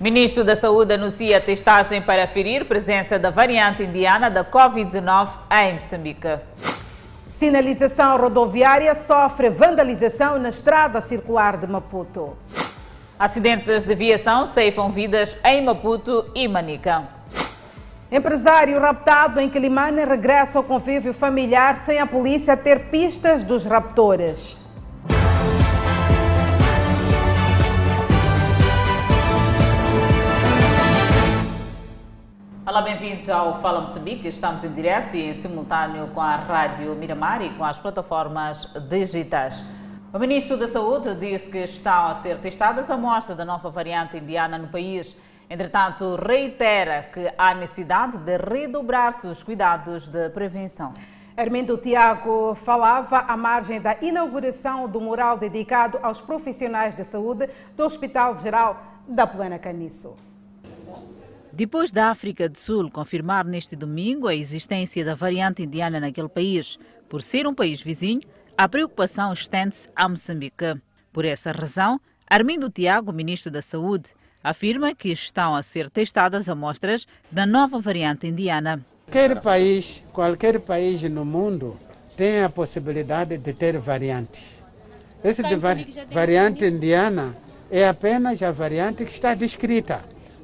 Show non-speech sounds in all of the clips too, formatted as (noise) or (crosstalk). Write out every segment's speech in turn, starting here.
Ministro da Saúde anuncia testagem para ferir presença da variante indiana da Covid-19 em Moçambique. Sinalização rodoviária sofre vandalização na estrada circular de Maputo. Acidentes de viação ceifam vidas em Maputo e Manica. Empresário raptado em Quilimane regressa ao convívio familiar sem a polícia ter pistas dos raptores. Olá, bem-vindo ao Fala Moçambique. Estamos em direto e em simultâneo com a Rádio Miramar e com as plataformas digitais. O Ministro da Saúde disse que estão a ser testadas amostras da nova variante indiana no país. Entretanto, reitera que há necessidade de redobrar-se os cuidados de prevenção. Armindo Tiago falava à margem da inauguração do mural dedicado aos profissionais de saúde do Hospital Geral da Plana Caniço. Depois da África do Sul confirmar neste domingo a existência da variante indiana naquele país, por ser um país vizinho, a preocupação estende-se a Moçambique. Por essa razão, Armindo Tiago, ministro da Saúde, afirma que estão a ser testadas amostras da nova variante indiana. Qualquer país, qualquer país no mundo tem a possibilidade de ter variantes. Essa variante indiana é apenas a variante que está descrita.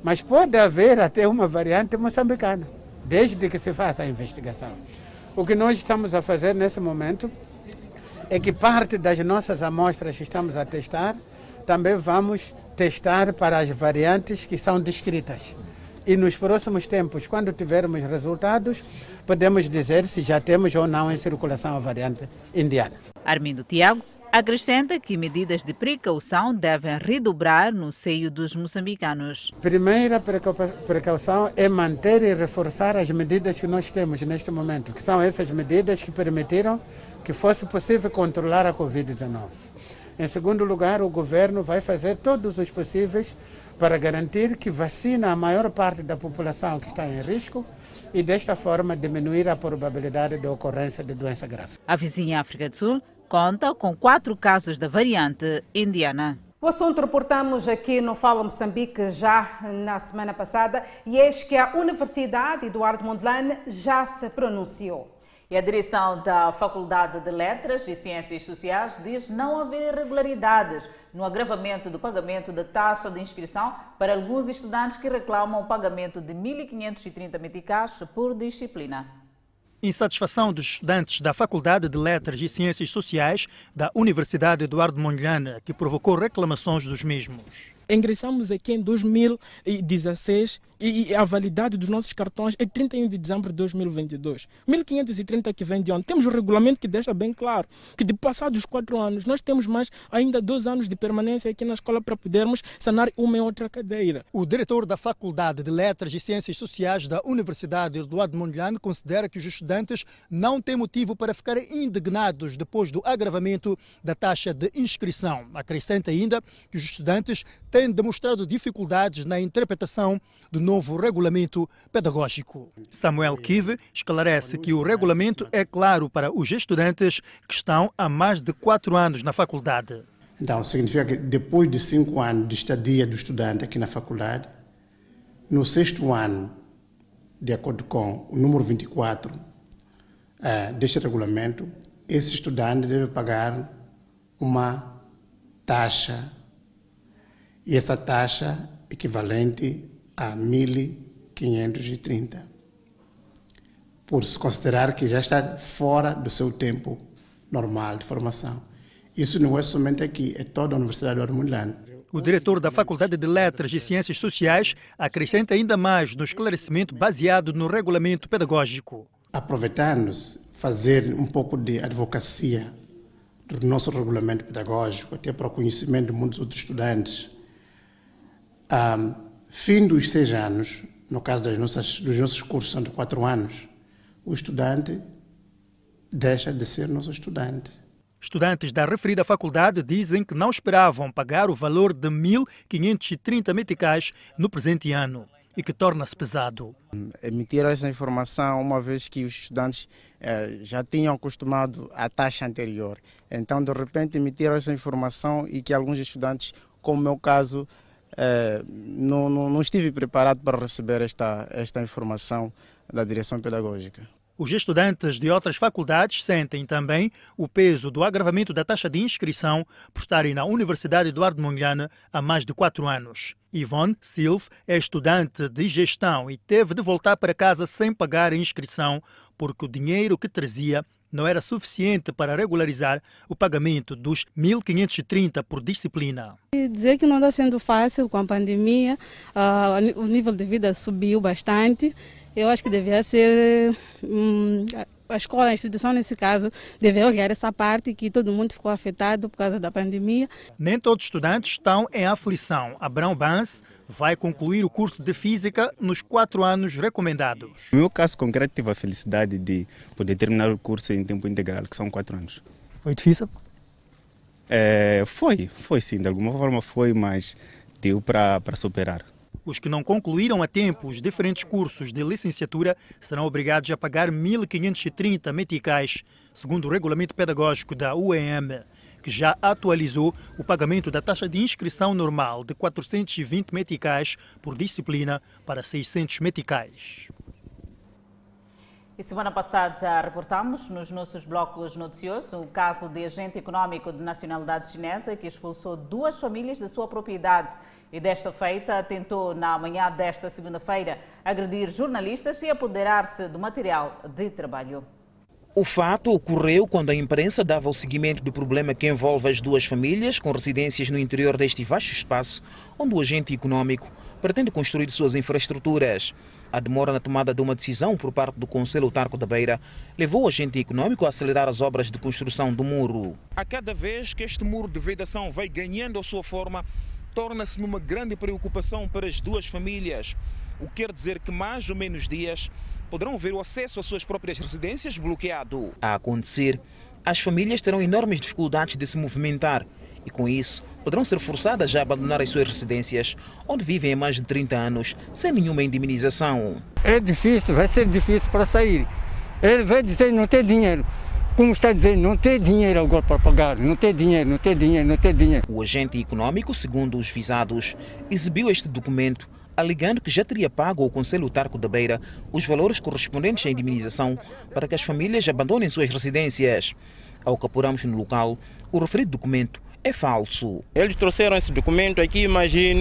Mas pode haver até uma variante moçambicana, desde que se faça a investigação. O que nós estamos a fazer nesse momento é que parte das nossas amostras que estamos a testar, também vamos testar para as variantes que são descritas. E nos próximos tempos, quando tivermos resultados, podemos dizer se já temos ou não em circulação a variante indiana. Armindo Tiago acrescenta que medidas de precaução devem redobrar no seio dos moçambicanos. Primeira precaução é manter e reforçar as medidas que nós temos neste momento, que são essas medidas que permitiram que fosse possível controlar a Covid-19. Em segundo lugar, o governo vai fazer todos os possíveis para garantir que vacina a maior parte da população que está em risco e desta forma diminuir a probabilidade de ocorrência de doença grave. A vizinha África do Sul conta com quatro casos da variante indiana. O assunto reportamos aqui no Fala Moçambique já na semana passada e eis que a Universidade Eduardo Mondlane já se pronunciou. E a direção da Faculdade de Letras e Ciências Sociais diz não haver irregularidades no agravamento do pagamento da taxa de inscrição para alguns estudantes que reclamam o pagamento de 1.530 meticais por disciplina. Insatisfação dos estudantes da Faculdade de Letras e Ciências Sociais da Universidade Eduardo Mondlane, que provocou reclamações dos mesmos. Ingressamos aqui em 2016 e a validade dos nossos cartões é 31 de dezembro de 2022. 1530 que vem de onde? Temos o regulamento que deixa bem claro que de passados quatro anos nós temos mais ainda dois anos de permanência aqui na escola para podermos sanar uma e outra cadeira. O diretor da Faculdade de Letras e Ciências Sociais da Universidade Eduardo Mondlane considera que os estudantes não têm motivo para ficarem indignados depois do agravamento da taxa de inscrição. Acrescenta ainda que os estudantes têm demonstrado dificuldades na interpretação do novo regulamento pedagógico. Samuel Kive esclarece que o regulamento é claro para os estudantes que estão há mais de quatro anos na faculdade. Então, significa que depois de cinco anos de estadia do estudante aqui na faculdade, no sexto ano, de acordo com o número 24 uh, deste regulamento, esse estudante deve pagar uma taxa, e essa taxa equivalente a 1530, por se considerar que já está fora do seu tempo normal de formação. Isso não é somente aqui, é toda a Universidade do Armulano. O diretor da Faculdade de Letras e Ciências Sociais acrescenta ainda mais no esclarecimento baseado no regulamento pedagógico. Aproveitando-se, fazer um pouco de advocacia do nosso regulamento pedagógico, até para o conhecimento de muitos outros estudantes. Um, Fim dos seis anos, no caso das nossas, dos nossos cursos são de quatro anos, o estudante deixa de ser nosso estudante. Estudantes da referida faculdade dizem que não esperavam pagar o valor de 1.530 meticais no presente ano e que torna-se pesado. Emitiram essa informação uma vez que os estudantes eh, já tinham acostumado à taxa anterior. Então, de repente, emitiram essa informação e que alguns estudantes, como é o meu caso, eh, não, não, não estive preparado para receber esta, esta informação da direção pedagógica. Os estudantes de outras faculdades sentem também o peso do agravamento da taxa de inscrição por estarem na Universidade Eduardo Mondlane há mais de quatro anos. Yvonne Silve é estudante de gestão e teve de voltar para casa sem pagar a inscrição porque o dinheiro que trazia não era suficiente para regularizar o pagamento dos 1.530 por disciplina. Dizer que não está sendo fácil com a pandemia, uh, o nível de vida subiu bastante eu acho que devia ser hum, a escola, a instituição nesse caso, deve olhar essa parte que todo mundo ficou afetado por causa da pandemia. Nem todos os estudantes estão em aflição. Abrão Bans vai concluir o curso de Física nos quatro anos recomendados. No meu caso concreto, tive a felicidade de poder terminar o curso em tempo integral, que são quatro anos. Foi difícil? É, foi, foi sim, de alguma forma foi, mas deu para superar. Os que não concluíram a tempo os diferentes cursos de licenciatura serão obrigados a pagar 1.530 meticais, segundo o regulamento pedagógico da UEM, que já atualizou o pagamento da taxa de inscrição normal de 420 meticais por disciplina para 600 meticais. E semana passada reportamos nos nossos blocos noticiosos o caso de agente econômico de nacionalidade chinesa que expulsou duas famílias da sua propriedade e desta feita tentou, na manhã desta segunda-feira, agredir jornalistas e apoderar-se do material de trabalho. O fato ocorreu quando a imprensa dava o seguimento do problema que envolve as duas famílias com residências no interior deste vasto espaço, onde o agente econômico pretende construir suas infraestruturas. A demora na tomada de uma decisão por parte do Conselho Tarco da Beira levou o agente econômico a acelerar as obras de construção do muro. A cada vez que este muro de vedação vai ganhando a sua forma, torna-se numa grande preocupação para as duas famílias. O que quer dizer que mais ou menos dias poderão ver o acesso às suas próprias residências bloqueado. A acontecer, as famílias terão enormes dificuldades de se movimentar e, com isso, poderão ser forçadas a abandonar as suas residências, onde vivem há mais de 30 anos, sem nenhuma indemnização. É difícil, vai ser difícil para sair. Ele vai dizer que não tem dinheiro como está dizendo, não tem dinheiro agora para pagar, não tem dinheiro, não tem dinheiro, não tem dinheiro. O agente econômico, segundo os visados, exibiu este documento alegando que já teria pago ao Conselho Tarco da Beira os valores correspondentes à indemnização para que as famílias abandonem suas residências. Ao que apuramos no local, o referido documento é falso. Eles trouxeram esse documento aqui, mas eles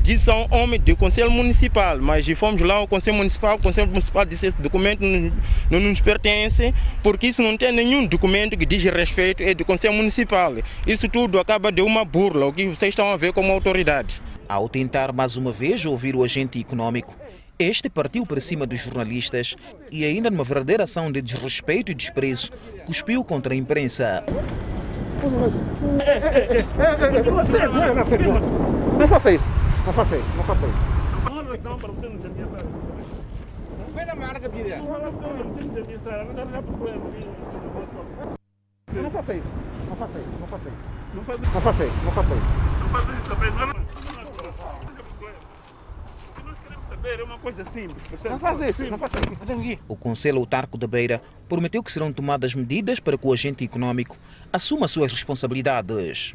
dizem que são homens do Conselho Municipal, mas fomos lá ao Conselho Municipal, o Conselho Municipal disse esse documento não, não nos pertence, porque isso não tem nenhum documento que diz respeito é do Conselho Municipal. Isso tudo acaba de uma burla, o que vocês estão a ver como autoridade. Ao tentar mais uma vez ouvir o agente econômico, este partiu para cima dos jornalistas e, ainda numa verdadeira ação de desrespeito e desprezo, cuspiu contra a imprensa. Não faça isso, não faça isso, não faça isso. Não faça isso, não faça isso, não faça isso. Não faça isso, não faça isso. Não faça isso também, é uma coisa simples. Não faz isso, não faz isso. O Conselho Autarco da Beira prometeu que serão tomadas medidas para que o agente econômico assuma suas responsabilidades.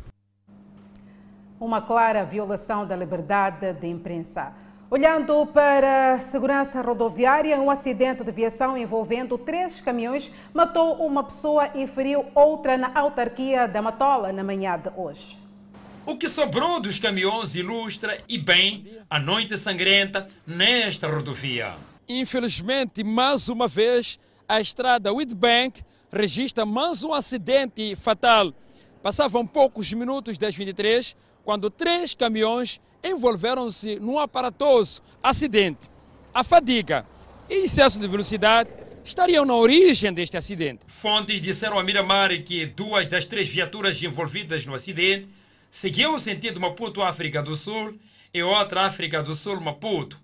Uma clara violação da liberdade de imprensa. Olhando para a segurança rodoviária, um acidente de viação envolvendo três caminhões matou uma pessoa e feriu outra na autarquia da Matola na manhã de hoje. O que sobrou dos caminhões ilustra e bem a noite sangrenta nesta rodovia. Infelizmente, mais uma vez, a estrada Whitbank registra mais um acidente fatal. Passavam poucos minutos das 23 quando três caminhões envolveram-se num aparatoso acidente. A fadiga e excesso de velocidade estariam na origem deste acidente. Fontes disseram a Miramar que duas das três viaturas envolvidas no acidente seguiu o sentido Maputo-África do Sul e outra África do Sul-Maputo.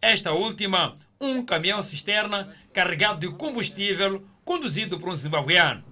Esta última, um caminhão cisterna carregado de combustível conduzido por um zimbabueano.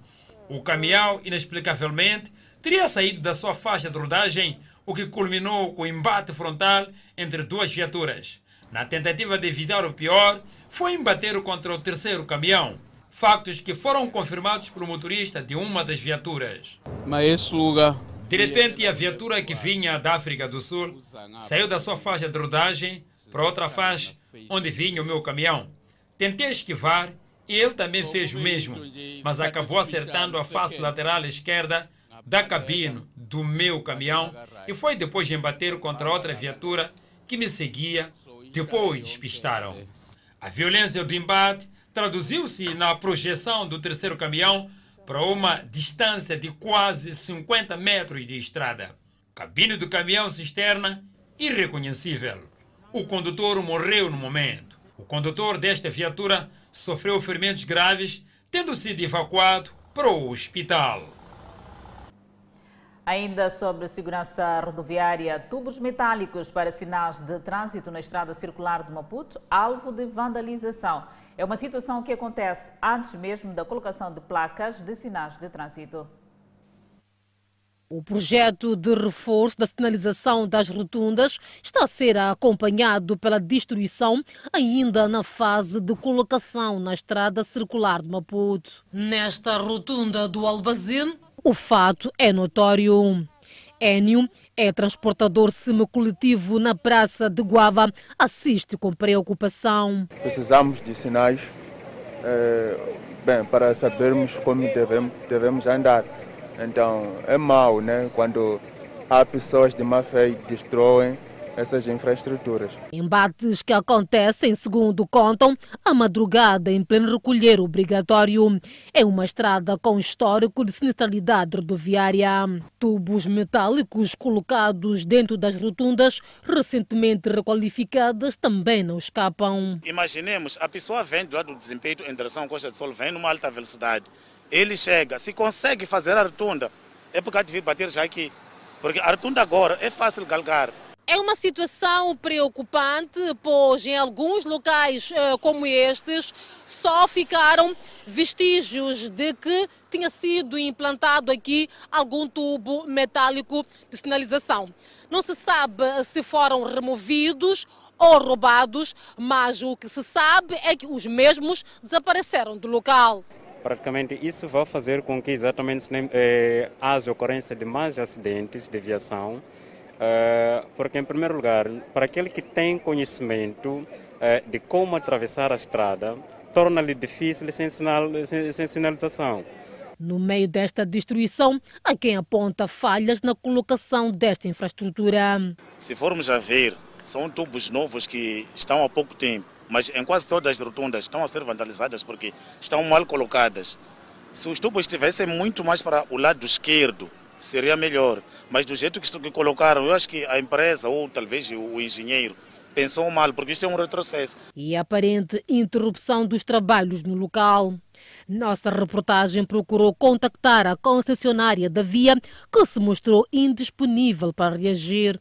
O caminhão, inexplicavelmente, teria saído da sua faixa de rodagem, o que culminou com o embate frontal entre duas viaturas. Na tentativa de evitar o pior, foi embater contra o terceiro caminhão. Factos que foram confirmados pelo motorista de uma das viaturas. Mas suga De repente, a viatura que vinha da África do Sul saiu da sua faixa de rodagem para outra faixa onde vinha o meu caminhão. Tentei esquivar e ele também fez o mesmo, mas acabou acertando a face lateral esquerda da cabine do meu caminhão e foi depois de embater contra outra viatura que me seguia. Depois despistaram. A violência do embate traduziu-se na projeção do terceiro caminhão para uma distância de quase 50 metros de estrada. Cabine do caminhão cisterna irreconhecível. O condutor morreu no momento. O condutor desta viatura sofreu ferimentos graves, tendo sido evacuado para o hospital. Ainda sobre segurança rodoviária, tubos metálicos para sinais de trânsito na estrada circular de Maputo, alvo de vandalização. É uma situação que acontece antes mesmo da colocação de placas de sinais de trânsito. O projeto de reforço da sinalização das rotundas está a ser acompanhado pela destruição ainda na fase de colocação na estrada circular de Maputo. Nesta rotunda do Albazine, o fato é notório. Enio é transportador semicoletivo na Praça de Guava, assiste com preocupação. Precisamos de sinais é, bem, para sabermos como devemos, devemos andar. Então é mau né, quando há pessoas de má fé e destroem essas infraestruturas. Embates que acontecem, segundo contam, a madrugada em pleno recolher obrigatório. É uma estrada com histórico de sinistralidade rodoviária. Tubos metálicos colocados dentro das rotundas, recentemente requalificadas, também não escapam. Imaginemos, a pessoa vem do lado do desempenho em direção à Costa do Sol, vem numa alta velocidade. Ele chega, se consegue fazer a rotunda, é porque há de vir bater já aqui. Porque a rotunda agora é fácil galgar. É uma situação preocupante, pois em alguns locais eh, como estes só ficaram vestígios de que tinha sido implantado aqui algum tubo metálico de sinalização. Não se sabe se foram removidos ou roubados, mas o que se sabe é que os mesmos desapareceram do local. Praticamente isso vai fazer com que exatamente eh, haja ocorrência de mais acidentes de viação Uh, porque, em primeiro lugar, para aquele que tem conhecimento uh, de como atravessar a estrada, torna-lhe difícil sem, sinal, sem, sem sinalização. No meio desta destruição, há quem aponta falhas na colocação desta infraestrutura. Se formos a ver, são tubos novos que estão há pouco tempo, mas em quase todas as rotundas estão a ser vandalizadas porque estão mal colocadas. Se os tubos estivessem muito mais para o lado esquerdo, seria melhor. Mas do jeito que colocaram, eu acho que a empresa ou talvez o engenheiro pensou mal, porque isto é um retrocesso. E a aparente interrupção dos trabalhos no local. Nossa reportagem procurou contactar a concessionária da via, que se mostrou indisponível para reagir.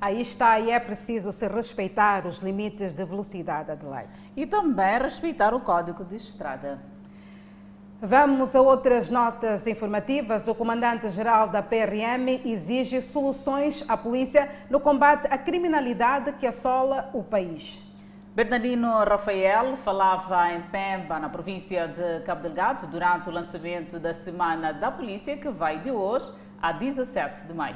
Aí está, e é preciso se respeitar os limites de velocidade, Adelaide. E também respeitar o código de estrada. Vamos a outras notas informativas. O comandante-geral da PRM exige soluções à polícia no combate à criminalidade que assola o país. Bernardino Rafael falava em Pemba, na província de Cabo Delgado, durante o lançamento da Semana da Polícia, que vai de hoje a 17 de maio.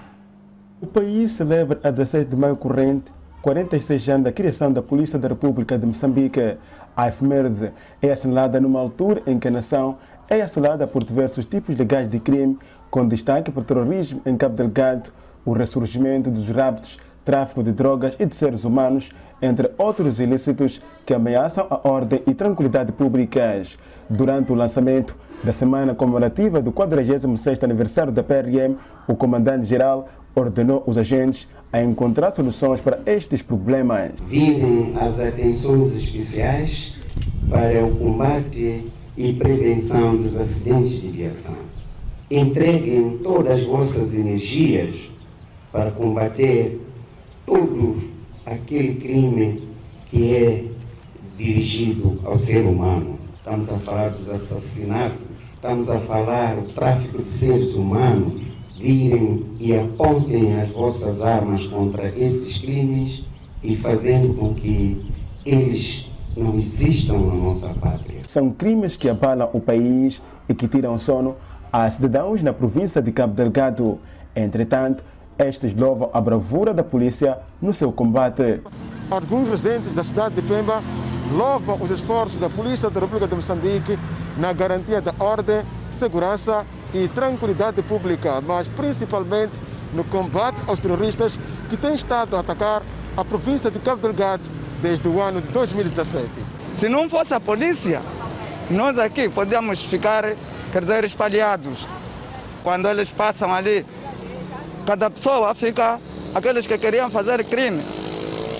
O país celebra a 17 de maio corrente 46 anos da criação da Polícia da República de Moçambique. A efeméride é assinalada numa altura em que a nação é assolada por diversos tipos de gás de crime, com destaque para o terrorismo em Cabo Delgado, o ressurgimento dos raptos, tráfico de drogas e de seres humanos, entre outros ilícitos que ameaçam a ordem e tranquilidade públicas. Durante o lançamento da semana comemorativa do 46º aniversário da PRM, o comandante-geral ordenou os agentes a encontrar soluções para estes problemas. Virem as atenções especiais para o combate e prevenção dos acidentes de viação. Entreguem todas as vossas energias para combater todo aquele crime que é dirigido ao ser humano. Estamos a falar dos assassinatos, estamos a falar do tráfico de seres humanos. Virem e apontem as vossas armas contra esses crimes e fazendo com que eles não existam na nossa pátria. São crimes que abalam o país e que tiram sono a cidadãos na província de Cabo Delgado. Entretanto, estes louvam a bravura da polícia no seu combate. Alguns residentes da cidade de Pemba louvam os esforços da Polícia da República de Moçambique na garantia da ordem, segurança e tranquilidade pública, mas principalmente no combate aos terroristas que têm estado a atacar a província de Cabo Delgado desde o ano de 2017. Se não fosse a polícia, nós aqui podíamos ficar, quer dizer, espalhados. Quando eles passam ali, cada pessoa fica, aqueles que queriam fazer crime,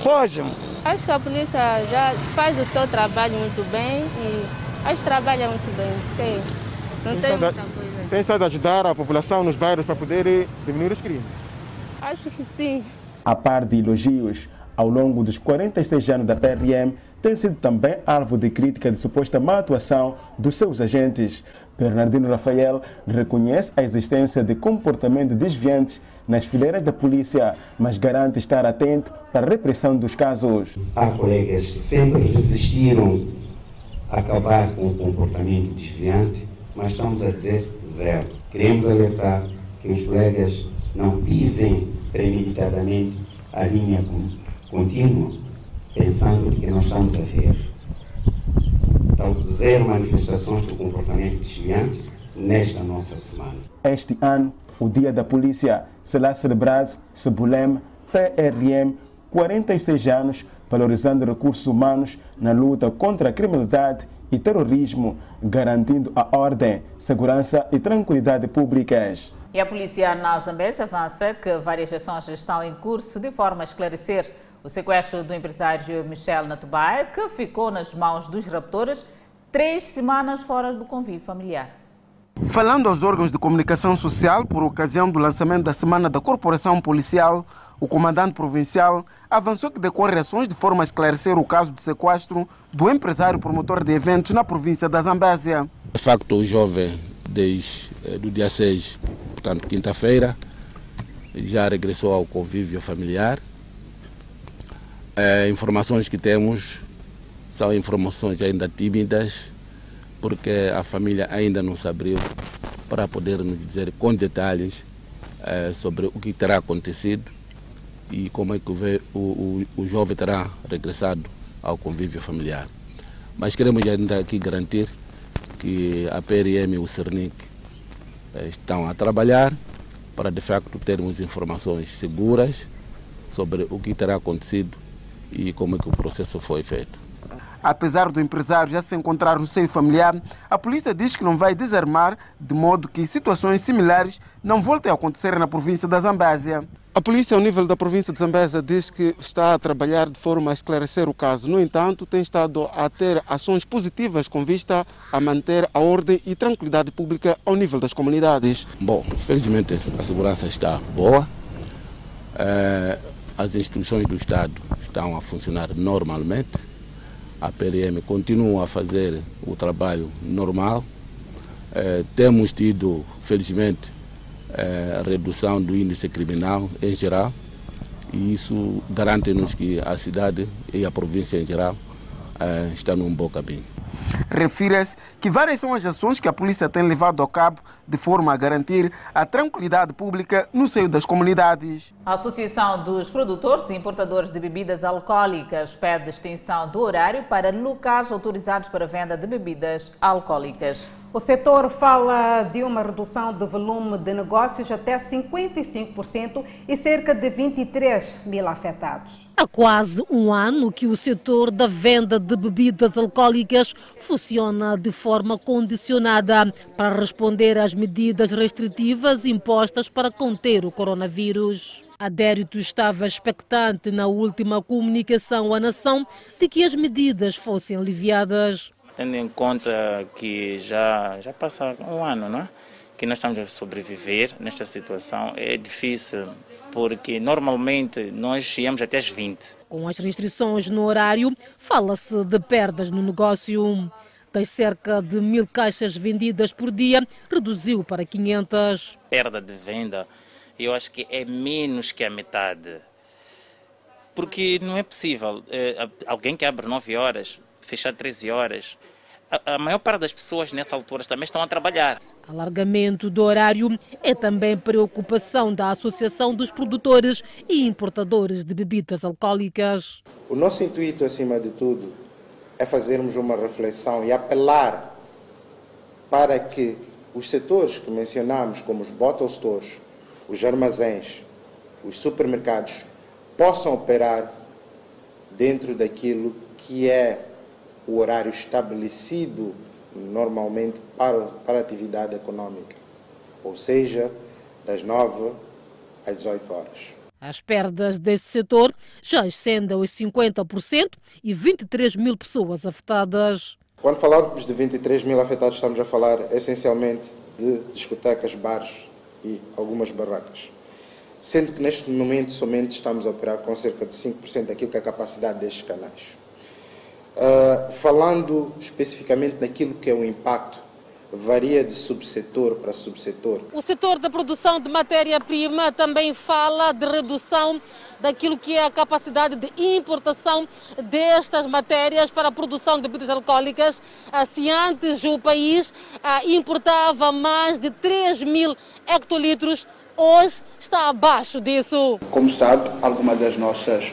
fogem. Acho que a polícia já faz o seu trabalho muito bem e acho que trabalha muito bem. Sim. Não tem, muita coisa. Tem estado a ajudar a população nos bairros para poder diminuir os crimes? Acho que sim. A par de elogios, ao longo dos 46 anos da PRM, tem sido também alvo de crítica de suposta má atuação dos seus agentes. Bernardino Rafael reconhece a existência de comportamento desviantes nas fileiras da polícia, mas garante estar atento para a repressão dos casos. Há colegas que sempre resistiram a acabar com o comportamento desviante, mas estamos a dizer zero. Queremos alertar que os colegas não pisem premeditadamente a linha contínua, pensando que nós estamos a ver. Então, zero manifestações do comportamento desviante nesta nossa semana. Este ano, o Dia da Polícia será celebrado sob o lema PRM 46 anos, valorizando recursos humanos na luta contra a criminalidade e terrorismo, garantindo a ordem, segurança e tranquilidade públicas. E a polícia na Zambésia avança que várias ações estão em curso de forma a esclarecer o sequestro do empresário Michel Natubaia, que ficou nas mãos dos raptores três semanas fora do convívio familiar. Falando aos órgãos de comunicação social por ocasião do lançamento da Semana da Corporação Policial, o comandante provincial avançou que decorre ações de forma a esclarecer o caso de sequestro do empresário promotor de eventos na província da Zambésia. De facto, o jovem, desde o dia 6, portanto, quinta-feira, já regressou ao convívio familiar. É, informações que temos são informações ainda tímidas, porque a família ainda não se abriu para poder nos dizer com detalhes é, sobre o que terá acontecido e como é que o, o, o jovem terá regressado ao convívio familiar. Mas queremos ainda aqui garantir que a PRM e o CERNIC estão a trabalhar para de facto termos informações seguras sobre o que terá acontecido e como é que o processo foi feito. Apesar do empresário já se encontrar no seio familiar, a polícia diz que não vai desarmar, de modo que situações similares não voltem a acontecer na província da Zambésia. A polícia, ao nível da província de Zambésia, diz que está a trabalhar de forma a esclarecer o caso. No entanto, tem estado a ter ações positivas com vista a manter a ordem e tranquilidade pública ao nível das comunidades. Bom, felizmente a segurança está boa. As instituições do Estado estão a funcionar normalmente a PRM continua a fazer o trabalho normal. Eh, temos tido, felizmente, eh, redução do índice criminal em geral e isso garante-nos que a cidade e a província em geral eh, estão num bom caminho. Refira-se que várias são as ações que a polícia tem levado a cabo de forma a garantir a tranquilidade pública no seio das comunidades. A Associação dos Produtores e Importadores de Bebidas Alcoólicas pede extensão do horário para locais autorizados para venda de bebidas alcoólicas. O setor fala de uma redução do volume de negócios até 55% e cerca de 23 mil afetados. Há quase um ano que o setor da venda de bebidas alcoólicas funciona de forma condicionada para responder às medidas restritivas impostas para conter o coronavírus. Adérito estava expectante na última comunicação à nação de que as medidas fossem aliviadas tendo em conta que já, já passa um ano, não é? que nós estamos a sobreviver nesta situação, é difícil, porque normalmente nós íamos até às 20. Com as restrições no horário, fala-se de perdas no negócio. Das cerca de mil caixas vendidas por dia, reduziu para 500. Perda de venda, eu acho que é menos que a metade. Porque não é possível. É, alguém que abre 9 horas fechar 13 horas. A, a, maior parte das pessoas nessa altura também estão a trabalhar. Alargamento do horário é também preocupação da Associação dos Produtores e Importadores de Bebidas Alcoólicas. O nosso intuito, acima de tudo, é fazermos uma reflexão e apelar para que os setores que mencionamos, como os bottle stores, os armazéns, os supermercados, possam operar dentro daquilo que é o horário estabelecido normalmente para, para atividade econômica, ou seja, das 9 às 18 horas. As perdas desse setor já ascendem aos 50% e 23 mil pessoas afetadas. Quando falamos de 23 mil afetados, estamos a falar essencialmente de discotecas, bares e algumas barracas. Sendo que neste momento somente estamos a operar com cerca de 5% daquilo que é a capacidade destes canais. Uh, falando especificamente naquilo que é o impacto, varia de subsetor para subsetor. O setor da produção de matéria-prima também fala de redução daquilo que é a capacidade de importação destas matérias para a produção de bebidas alcoólicas. Ah, se antes o país ah, importava mais de 3 mil hectolitros, hoje está abaixo disso. Como sabe, algumas das nossas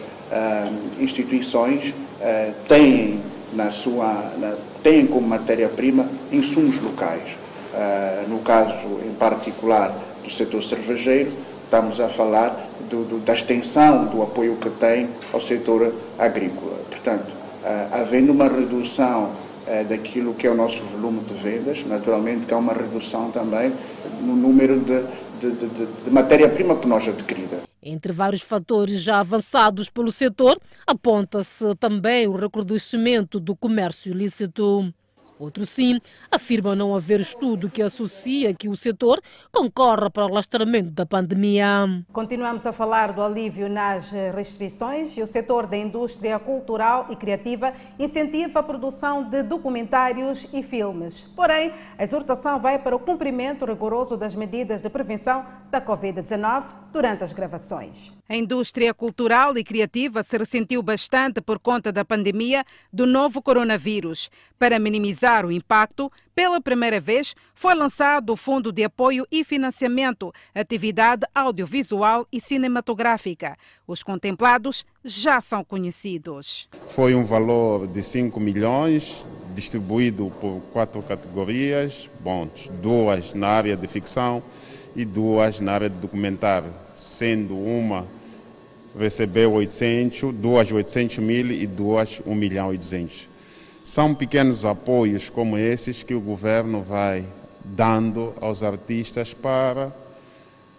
instituições uh, têm na sua na, têm como matéria-prima insumos locais. Uh, no caso em particular do setor cervejeiro, estamos a falar do, do, da extensão do apoio que tem ao setor agrícola. Portanto, havendo uma redução daquilo que é o nosso volume de vendas, naturalmente que há uma redução também no número de, de, de, de matéria-prima por nós adquirida. Entre vários fatores já avançados pelo setor, aponta-se também o recrudescimento do comércio ilícito. Outro sim afirma não haver estudo que associa que o setor concorra para o alastramento da pandemia. Continuamos a falar do alívio nas restrições e o setor da indústria cultural e criativa incentiva a produção de documentários e filmes. Porém, a exortação vai para o cumprimento rigoroso das medidas de prevenção da Covid-19 durante as gravações. A indústria cultural e criativa se ressentiu bastante por conta da pandemia do novo coronavírus. Para minimizar o impacto, pela primeira vez foi lançado o Fundo de Apoio e Financiamento Atividade Audiovisual e Cinematográfica. Os contemplados já são conhecidos. Foi um valor de 5 milhões, distribuído por quatro categorias, bom, duas na área de ficção e duas na área de documentário, sendo uma recebeu 800, duas 800 mil e duas 1 milhão e 200. São pequenos apoios como esses que o governo vai dando aos artistas para,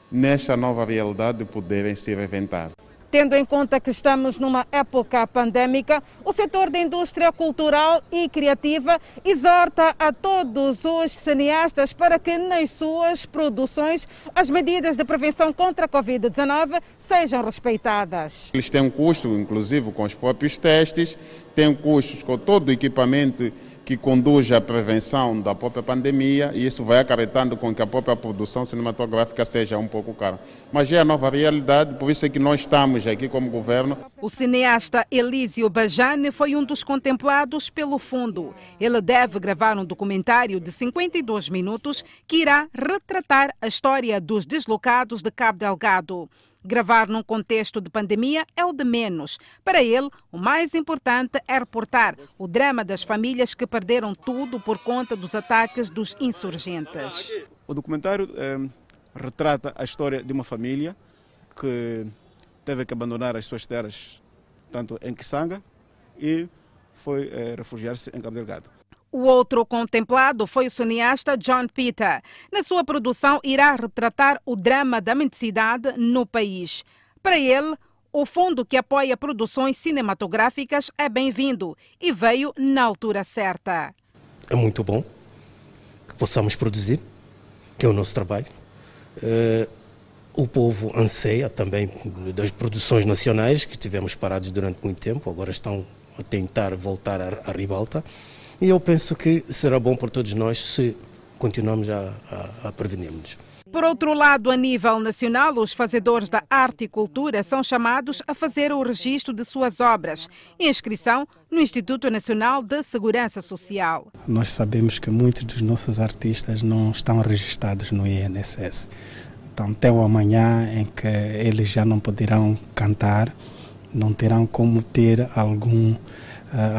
nesta nova realidade, poderem se reinventar. Tendo em conta que estamos numa época pandêmica, o setor da indústria cultural e criativa exorta a todos os cineastas para que nas suas produções as medidas de prevenção contra a Covid-19 sejam respeitadas. Eles têm um custo, inclusive, com os próprios testes, têm custos com todo o equipamento que conduz à prevenção da própria pandemia e isso vai acarretando com que a própria produção cinematográfica seja um pouco cara. Mas é a nova realidade, por isso é que nós estamos aqui como governo. O cineasta Elísio Bajane foi um dos contemplados pelo fundo. Ele deve gravar um documentário de 52 minutos que irá retratar a história dos deslocados de Cabo Delgado. Gravar num contexto de pandemia é o de menos. Para ele, o mais importante é reportar o drama das famílias que perderam tudo por conta dos ataques dos insurgentes. O documentário é, retrata a história de uma família que teve que abandonar as suas terras, tanto em Kisanga, e foi é, refugiar-se em Cabo Delgado. O outro contemplado foi o cineasta John Peter. Na sua produção, irá retratar o drama da mendicidade no país. Para ele, o fundo que apoia produções cinematográficas é bem-vindo e veio na altura certa. É muito bom que possamos produzir, que é o nosso trabalho. Uh, o povo anseia também das produções nacionais, que tivemos parados durante muito tempo, agora estão a tentar voltar à ribalta. E eu penso que será bom para todos nós se continuarmos a, a, a prevenirmos. Por outro lado, a nível nacional, os fazedores da arte e cultura são chamados a fazer o registro de suas obras. Inscrição no Instituto Nacional de Segurança Social. Nós sabemos que muitos dos nossos artistas não estão registrados no INSS. Então, até o amanhã em que eles já não poderão cantar, não terão como ter algum, uh,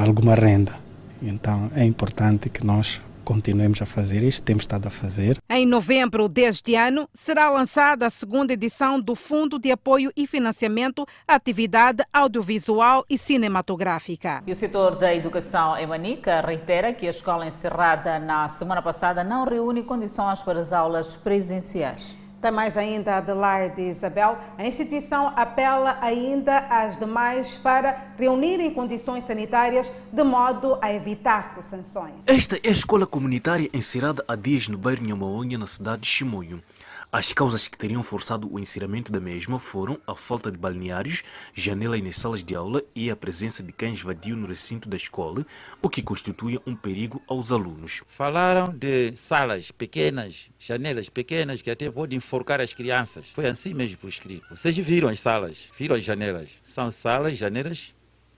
alguma renda. Então, é importante que nós continuemos a fazer isto, temos estado a fazer. Em novembro deste ano, será lançada a segunda edição do Fundo de Apoio e Financiamento à Atividade Audiovisual e Cinematográfica. E o setor da educação em Manica reitera que a escola encerrada na semana passada não reúne condições para as aulas presenciais. Tem mais ainda Adelaide Isabel. A instituição apela ainda às demais para reunirem condições sanitárias de modo a evitar-se sanções. Esta é a escola comunitária encerrada há dias no bairro Nhamaonha, na cidade de Chimoio. As causas que teriam forçado o encerramento da mesma foram a falta de balneários, janelas nas salas de aula e a presença de cães vadios no recinto da escola, o que constitui um perigo aos alunos. Falaram de salas pequenas, janelas pequenas que até podem enforcar as crianças. Foi assim mesmo por escrito. Vocês viram as salas, viram as janelas. São salas, janelas,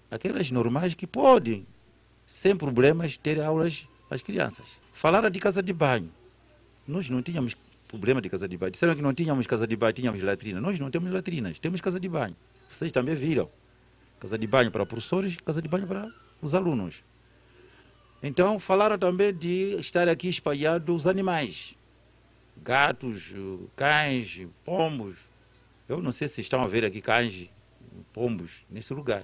aquelas normais que podem, sem problemas, ter aulas às crianças. Falaram de casa de banho. Nós não tínhamos problema de casa de banho. Disseram que não tínhamos casa de banho, tínhamos latrina. Nós não temos latrinas, temos casa de banho. Vocês também viram. Casa de banho para professores, casa de banho para os alunos. Então, falaram também de estar aqui espalhados os animais. Gatos, cães, pombos. Eu não sei se estão a ver aqui cães, pombos nesse lugar.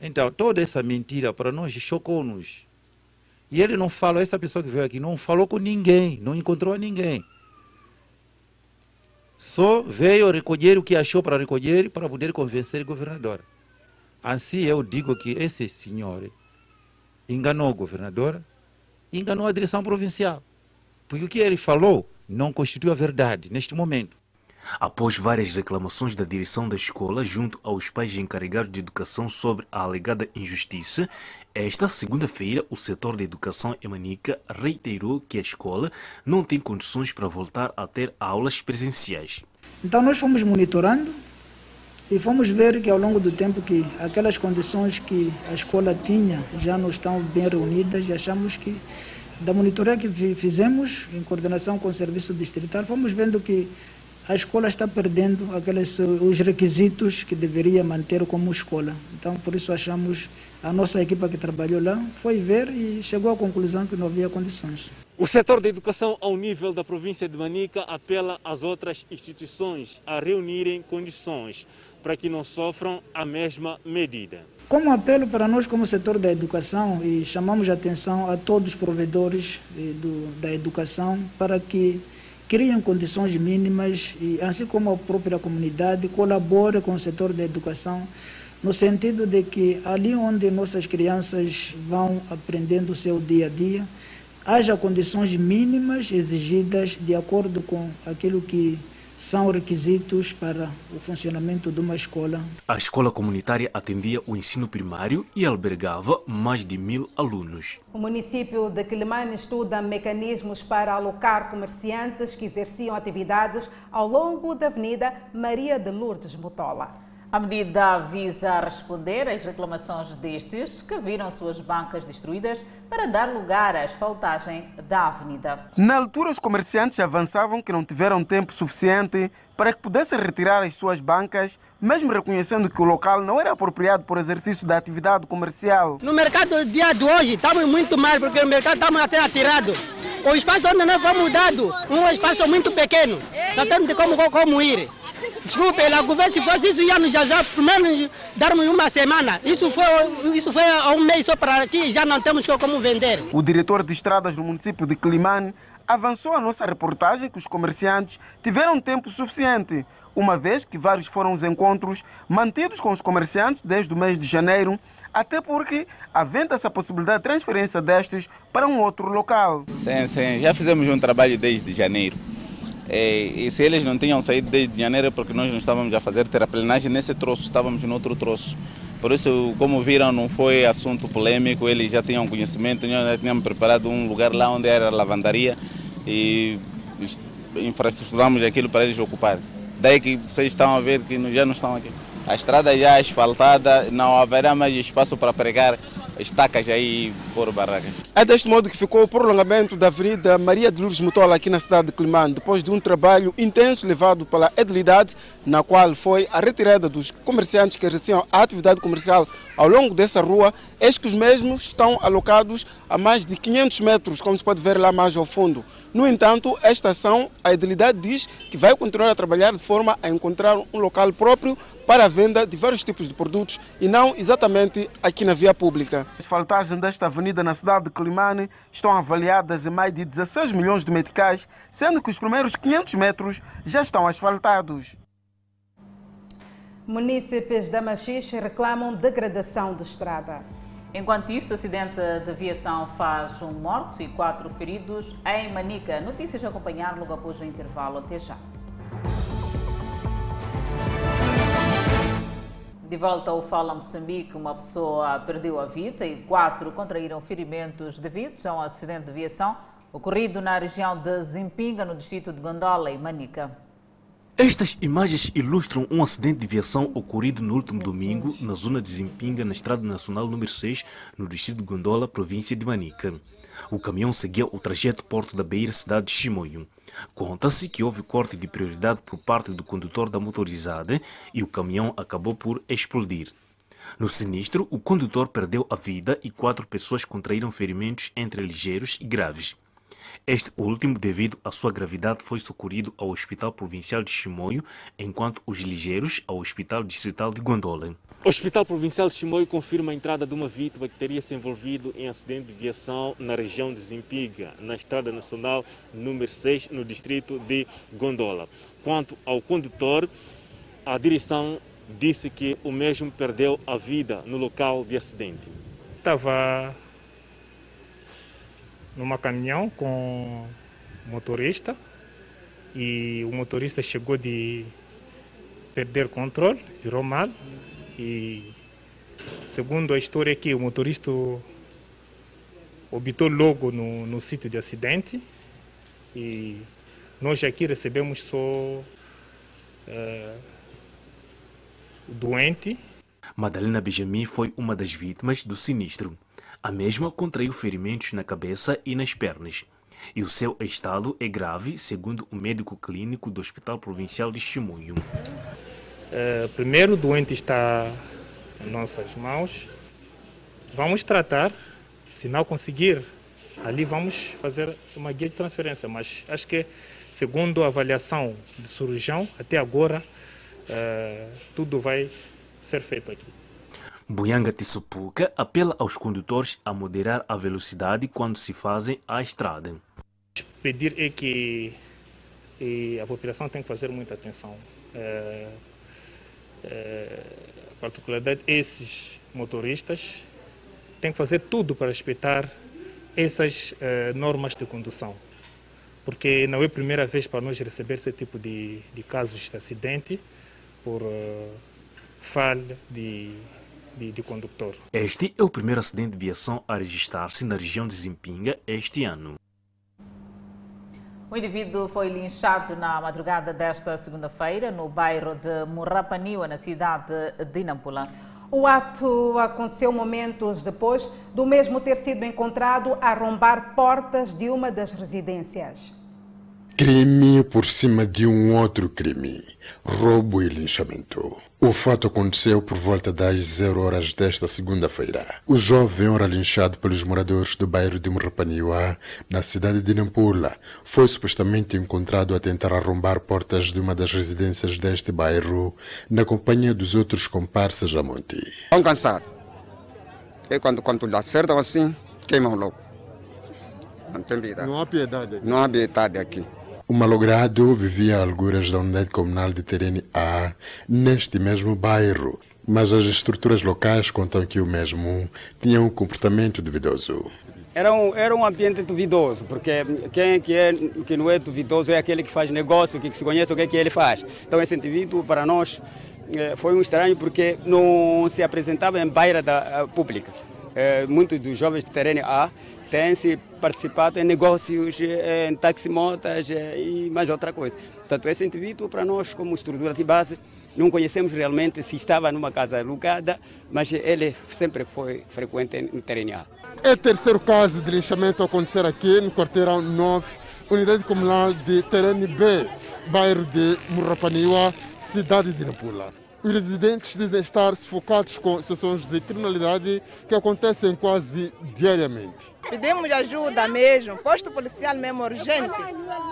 Então, toda essa mentira para nós chocou-nos. E ele não falou, essa pessoa que veio aqui não falou com ninguém, não encontrou ninguém. Só veio recolher o que achou para recolher para poder convencer o governador. Assim eu digo que esse senhor enganou o governador, enganou a direção provincial. Porque o que ele falou não constitui a verdade neste momento. Após várias reclamações da direção da escola junto aos pais encarregados de educação sobre a alegada injustiça, esta segunda-feira o setor da educação em Manica reiterou que a escola não tem condições para voltar a ter aulas presenciais. Então nós fomos monitorando e fomos ver que ao longo do tempo que aquelas condições que a escola tinha já não estão bem reunidas e achamos que da monitoria que fizemos em coordenação com o serviço distrital, fomos vendo que a escola está perdendo aqueles os requisitos que deveria manter como escola. Então, por isso achamos a nossa equipa que trabalhou lá foi ver e chegou à conclusão que não havia condições. O setor da educação ao nível da província de Manica apela às outras instituições a reunirem condições para que não sofram a mesma medida. Como apelo para nós como setor da educação e chamamos a atenção a todos os provedores eh, do, da educação para que criam condições mínimas e, assim como a própria comunidade, colabora com o setor da educação, no sentido de que ali onde nossas crianças vão aprendendo o seu dia a dia, haja condições mínimas exigidas de acordo com aquilo que são requisitos para o funcionamento de uma escola. A escola comunitária atendia o ensino primário e albergava mais de mil alunos. O município de Quilimane estuda mecanismos para alocar comerciantes que exerciam atividades ao longo da Avenida Maria de Lourdes Motola. A medida visa responder às reclamações destes que viram suas bancas destruídas para dar lugar à asfaltagem da avenida. Na altura, os comerciantes avançavam que não tiveram tempo suficiente para que pudessem retirar as suas bancas, mesmo reconhecendo que o local não era apropriado para o exercício da atividade comercial. No mercado dia de hoje estamos muito mal, porque o mercado estamos até atirado. O espaço onde nós fomos dado, um espaço muito pequeno, não temos como, como ir. Desculpe, o governo, se fosse isso, ia nos já, já pelo menos darmos uma semana. Isso foi, isso foi há um mês só para aqui, já não temos como vender. O diretor de estradas no município de Climane avançou a nossa reportagem que os comerciantes tiveram tempo suficiente, uma vez que vários foram os encontros mantidos com os comerciantes desde o mês de janeiro, até porque havendo-se a possibilidade de transferência destes para um outro local. Sim, sim, já fizemos um trabalho desde janeiro. E, e, se eles não tinham saído desde janeiro é porque nós não estávamos a fazer terraplenagem nesse troço, estávamos no outro troço. Por isso, como viram, não foi assunto polêmico, eles já tinham conhecimento, nós já tínhamos preparado um lugar lá onde era a lavandaria e infraestruturamos aquilo para eles ocupar. Daí que vocês estão a ver que já não estão aqui. A estrada já é asfaltada, não haverá mais espaço para pregar estacas aí por barracas. É deste modo que ficou o prolongamento da Avenida Maria de Lourdes Motola aqui na cidade de Climane, depois de um trabalho intenso levado pela edilidade, na qual foi a retirada dos comerciantes que exerciam a atividade comercial ao longo dessa rua, eis que os mesmos estão alocados a mais de 500 metros, como se pode ver lá mais ao fundo. No entanto, esta ação, a edilidade diz que vai continuar a trabalhar de forma a encontrar um local próprio para a venda de vários tipos de produtos e não exatamente aqui na via pública. As asfaltagens desta avenida na cidade de Climane estão avaliadas em mais de 16 milhões de meticais, sendo que os primeiros 500 metros já estão asfaltados. Munícipes da Machixe reclamam degradação de estrada. Enquanto isso, acidente de aviação faz um morto e quatro feridos em Manica. Notícias a acompanhar logo após o intervalo. Até já. De volta ao Fala Moçambique, uma pessoa perdeu a vida e quatro contraíram ferimentos devido a um acidente de aviação ocorrido na região de Zimpinga, no distrito de Gondola e Manica. Estas imagens ilustram um acidente de aviação ocorrido no último domingo na zona de Zimpinga, na Estrada Nacional número 6, no distrito de Gondola, província de Manica. O caminhão seguia o trajeto Porto da Beira, cidade de Chimoio. Conta-se que houve corte de prioridade por parte do condutor da motorizada e o caminhão acabou por explodir. No sinistro, o condutor perdeu a vida e quatro pessoas contraíram ferimentos entre ligeiros e graves. Este último, devido à sua gravidade, foi socorrido ao Hospital Provincial de Chimoio, enquanto os ligeiros ao Hospital Distrital de Gondola. O Hospital Provincial de Chimoio confirma a entrada de uma vítima que teria se envolvido em acidente de viação na região de Zimpiga, na Estrada Nacional número 6, no distrito de Gondola. Quanto ao condutor, a direção disse que o mesmo perdeu a vida no local de acidente. Estava numa caminhão com motorista e o motorista chegou de perder controle, virou mal e segundo a história aqui o motorista habitou logo no, no sítio de acidente e nós aqui recebemos só uh, o doente. Madalena Benjamin foi uma das vítimas do sinistro. A mesma contraiu ferimentos na cabeça e nas pernas. E o seu estado é grave, segundo o médico clínico do Hospital Provincial de Chimoio. Uh, primeiro, o doente está em nossas mãos. Vamos tratar. Se não conseguir, ali vamos fazer uma guia de transferência. Mas acho que, segundo a avaliação do cirurgião, até agora, uh, tudo vai ser feito aqui. Buyanga Tissupuca apela aos condutores a moderar a velocidade quando se fazem a estrada. Pedir é que a população tem que fazer muita atenção. É, é, a particularidade, esses motoristas têm que fazer tudo para respeitar essas é, normas de condução. Porque não é a primeira vez para nós receber esse tipo de, de casos de acidente por uh, falha de de, de condutor. Este é o primeiro acidente de viação a registrar-se na região de Zimpinga este ano. O indivíduo foi linchado na madrugada desta segunda-feira no bairro de Murrapaniwa, na cidade de Nampula. O ato aconteceu momentos depois do mesmo ter sido encontrado a arrombar portas de uma das residências. Crime por cima de um outro crime. Roubo e linchamento. O fato aconteceu por volta das zero horas desta segunda-feira. O jovem, ora linchado pelos moradores do bairro de Murrapaniwa, na cidade de Nampula, foi supostamente encontrado a tentar arrombar portas de uma das residências deste bairro, na companhia dos outros comparsas a monte. Vão cansar. E quando, quando lhe acertam assim, queimam logo. Não tem vida. Não há piedade. Não há piedade aqui. O malogrado vivia a alguras da unidade comunal de Terene A, neste mesmo bairro, mas as estruturas locais contam que o mesmo tinha um comportamento duvidoso. Era um, era um ambiente duvidoso, porque quem que, é, que não é duvidoso é aquele que faz negócio, que se conhece o que, é que ele faz. Então esse indivíduo, para nós, foi um estranho porque não se apresentava em bairro da, pública. muitos dos jovens de Terene A tem-se participado em negócios, em taximotas e mais outra coisa. Portanto, esse indivíduo, para nós, como estrutura de base, não conhecemos realmente se estava numa casa alugada, mas ele sempre foi frequente em Terenhá. É o terceiro caso de linchamento a acontecer aqui no quarteirão 9, unidade comunal de Terene B, bairro de Murrapaniwa, cidade de Nampula. Os residentes dizem estar sufocados com sessões de criminalidade que acontecem quase diariamente. Pedimos ajuda mesmo, posto policial mesmo urgente.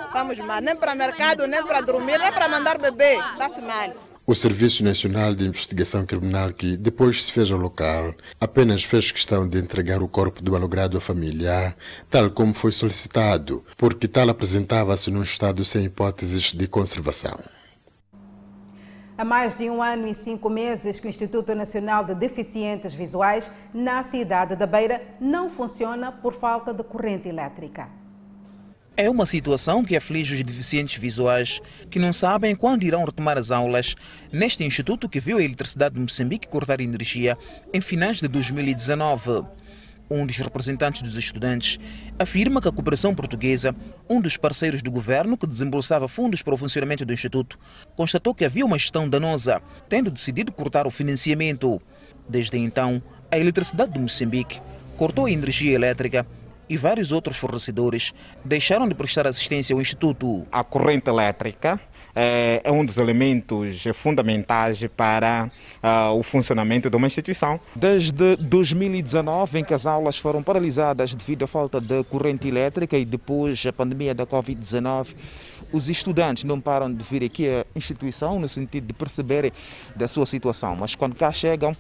Estamos mal, nem para mercado, nem para dormir, nem para mandar bebê. Está-se mal. O Serviço Nacional de Investigação Criminal, que depois se fez ao local, apenas fez questão de entregar o corpo do malogrado à família, tal como foi solicitado, porque tal apresentava-se num estado sem hipóteses de conservação. Há mais de um ano e cinco meses que o Instituto Nacional de Deficientes Visuais, na cidade da Beira, não funciona por falta de corrente elétrica. É uma situação que aflige os deficientes visuais que não sabem quando irão retomar as aulas neste instituto que viu a eletricidade de Moçambique cortar energia em finais de 2019. Um dos representantes dos estudantes afirma que a cooperação portuguesa, um dos parceiros do governo que desembolsava fundos para o funcionamento do instituto, constatou que havia uma gestão danosa, tendo decidido cortar o financiamento. Desde então, a eletricidade de Moçambique cortou a energia elétrica e vários outros fornecedores deixaram de prestar assistência ao Instituto. A corrente elétrica é, um dos elementos fundamentais para uh, o funcionamento de uma instituição. Desde 2019, em que as aulas foram paralisadas devido à falta de corrente elétrica e depois a pandemia da Covid-19, os estudantes não param de vir aqui à instituição no sentido de perceberem da sua situação, mas quando cá chegam,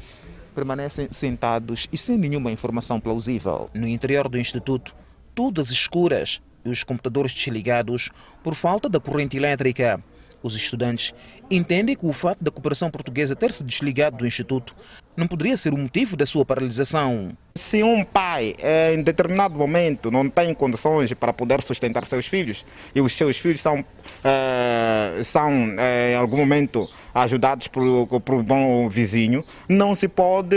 permanecem sentados e sem nenhuma informação plausível. No interior do Instituto, todas escuras e os computadores desligados por falta da corrente elétrica. Os estudantes entendem que o fato da cooperação portuguesa ter se desligado do Instituto não poderia ser o motivo da sua paralisação. Se um pai, eh, em determinado momento, não tem condições para poder sustentar seus filhos e os seus filhos são, eh, são eh, em algum momento, ajudados por, por um bom vizinho, não se pode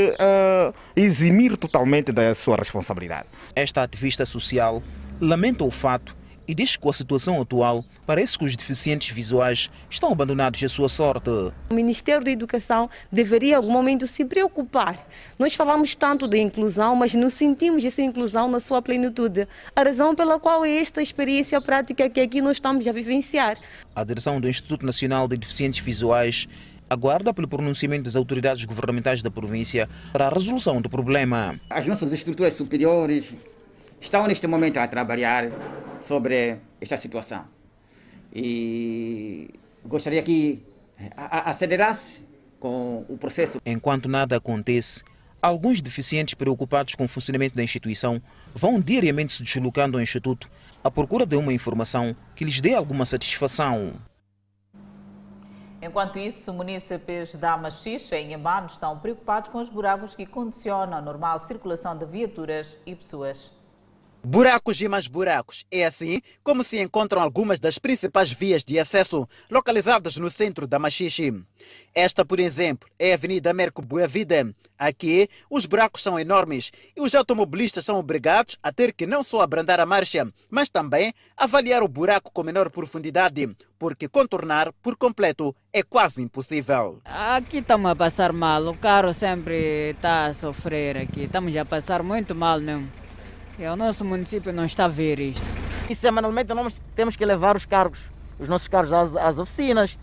eximir totalmente da sua responsabilidade. Esta ativista social lamenta o fato e diz que com a situação atual parece que os deficientes visuais estão abandonados à sua sorte. O Ministério da Educação deveria em algum momento se preocupar. Nós falamos tanto da inclusão, mas não sentimos essa inclusão na sua plenitude. A razão pela qual é esta experiência prática que aqui nós estamos a vivenciar. A direção do Instituto Nacional de Deficientes Visuais aguarda pelo pronunciamento das autoridades governamentais da província para a resolução do problema. As nossas estruturas superiores estão neste momento a trabalhar sobre esta situação. E gostaria que acelerasse com o processo. Enquanto nada acontece, alguns deficientes preocupados com o funcionamento da instituição vão diariamente se deslocando ao Instituto à procura de uma informação que lhes dê alguma satisfação. Enquanto isso, munícipes da Machixe e Inhambane estão preocupados com os buracos que condicionam a normal circulação de viaturas e pessoas. Buracos e mais buracos. É assim como se encontram algumas das principais vias de acesso localizadas no centro da Machixe. Esta, por exemplo, é a Avenida Américo Boavida. Aqui, os buracos são enormes e os automobilistas são obrigados a ter que não só abrandar a marcha, mas também avaliar o buraco com menor profundidade, porque contornar por completo é quase impossível. Aqui estamos a passar mal, o carro sempre está a sofrer aqui, estamos a passar muito mal mesmo. E o nosso município não está a ver isto. E semanalmente nós temos que levar os cargos, os nossos carros às, às oficinas,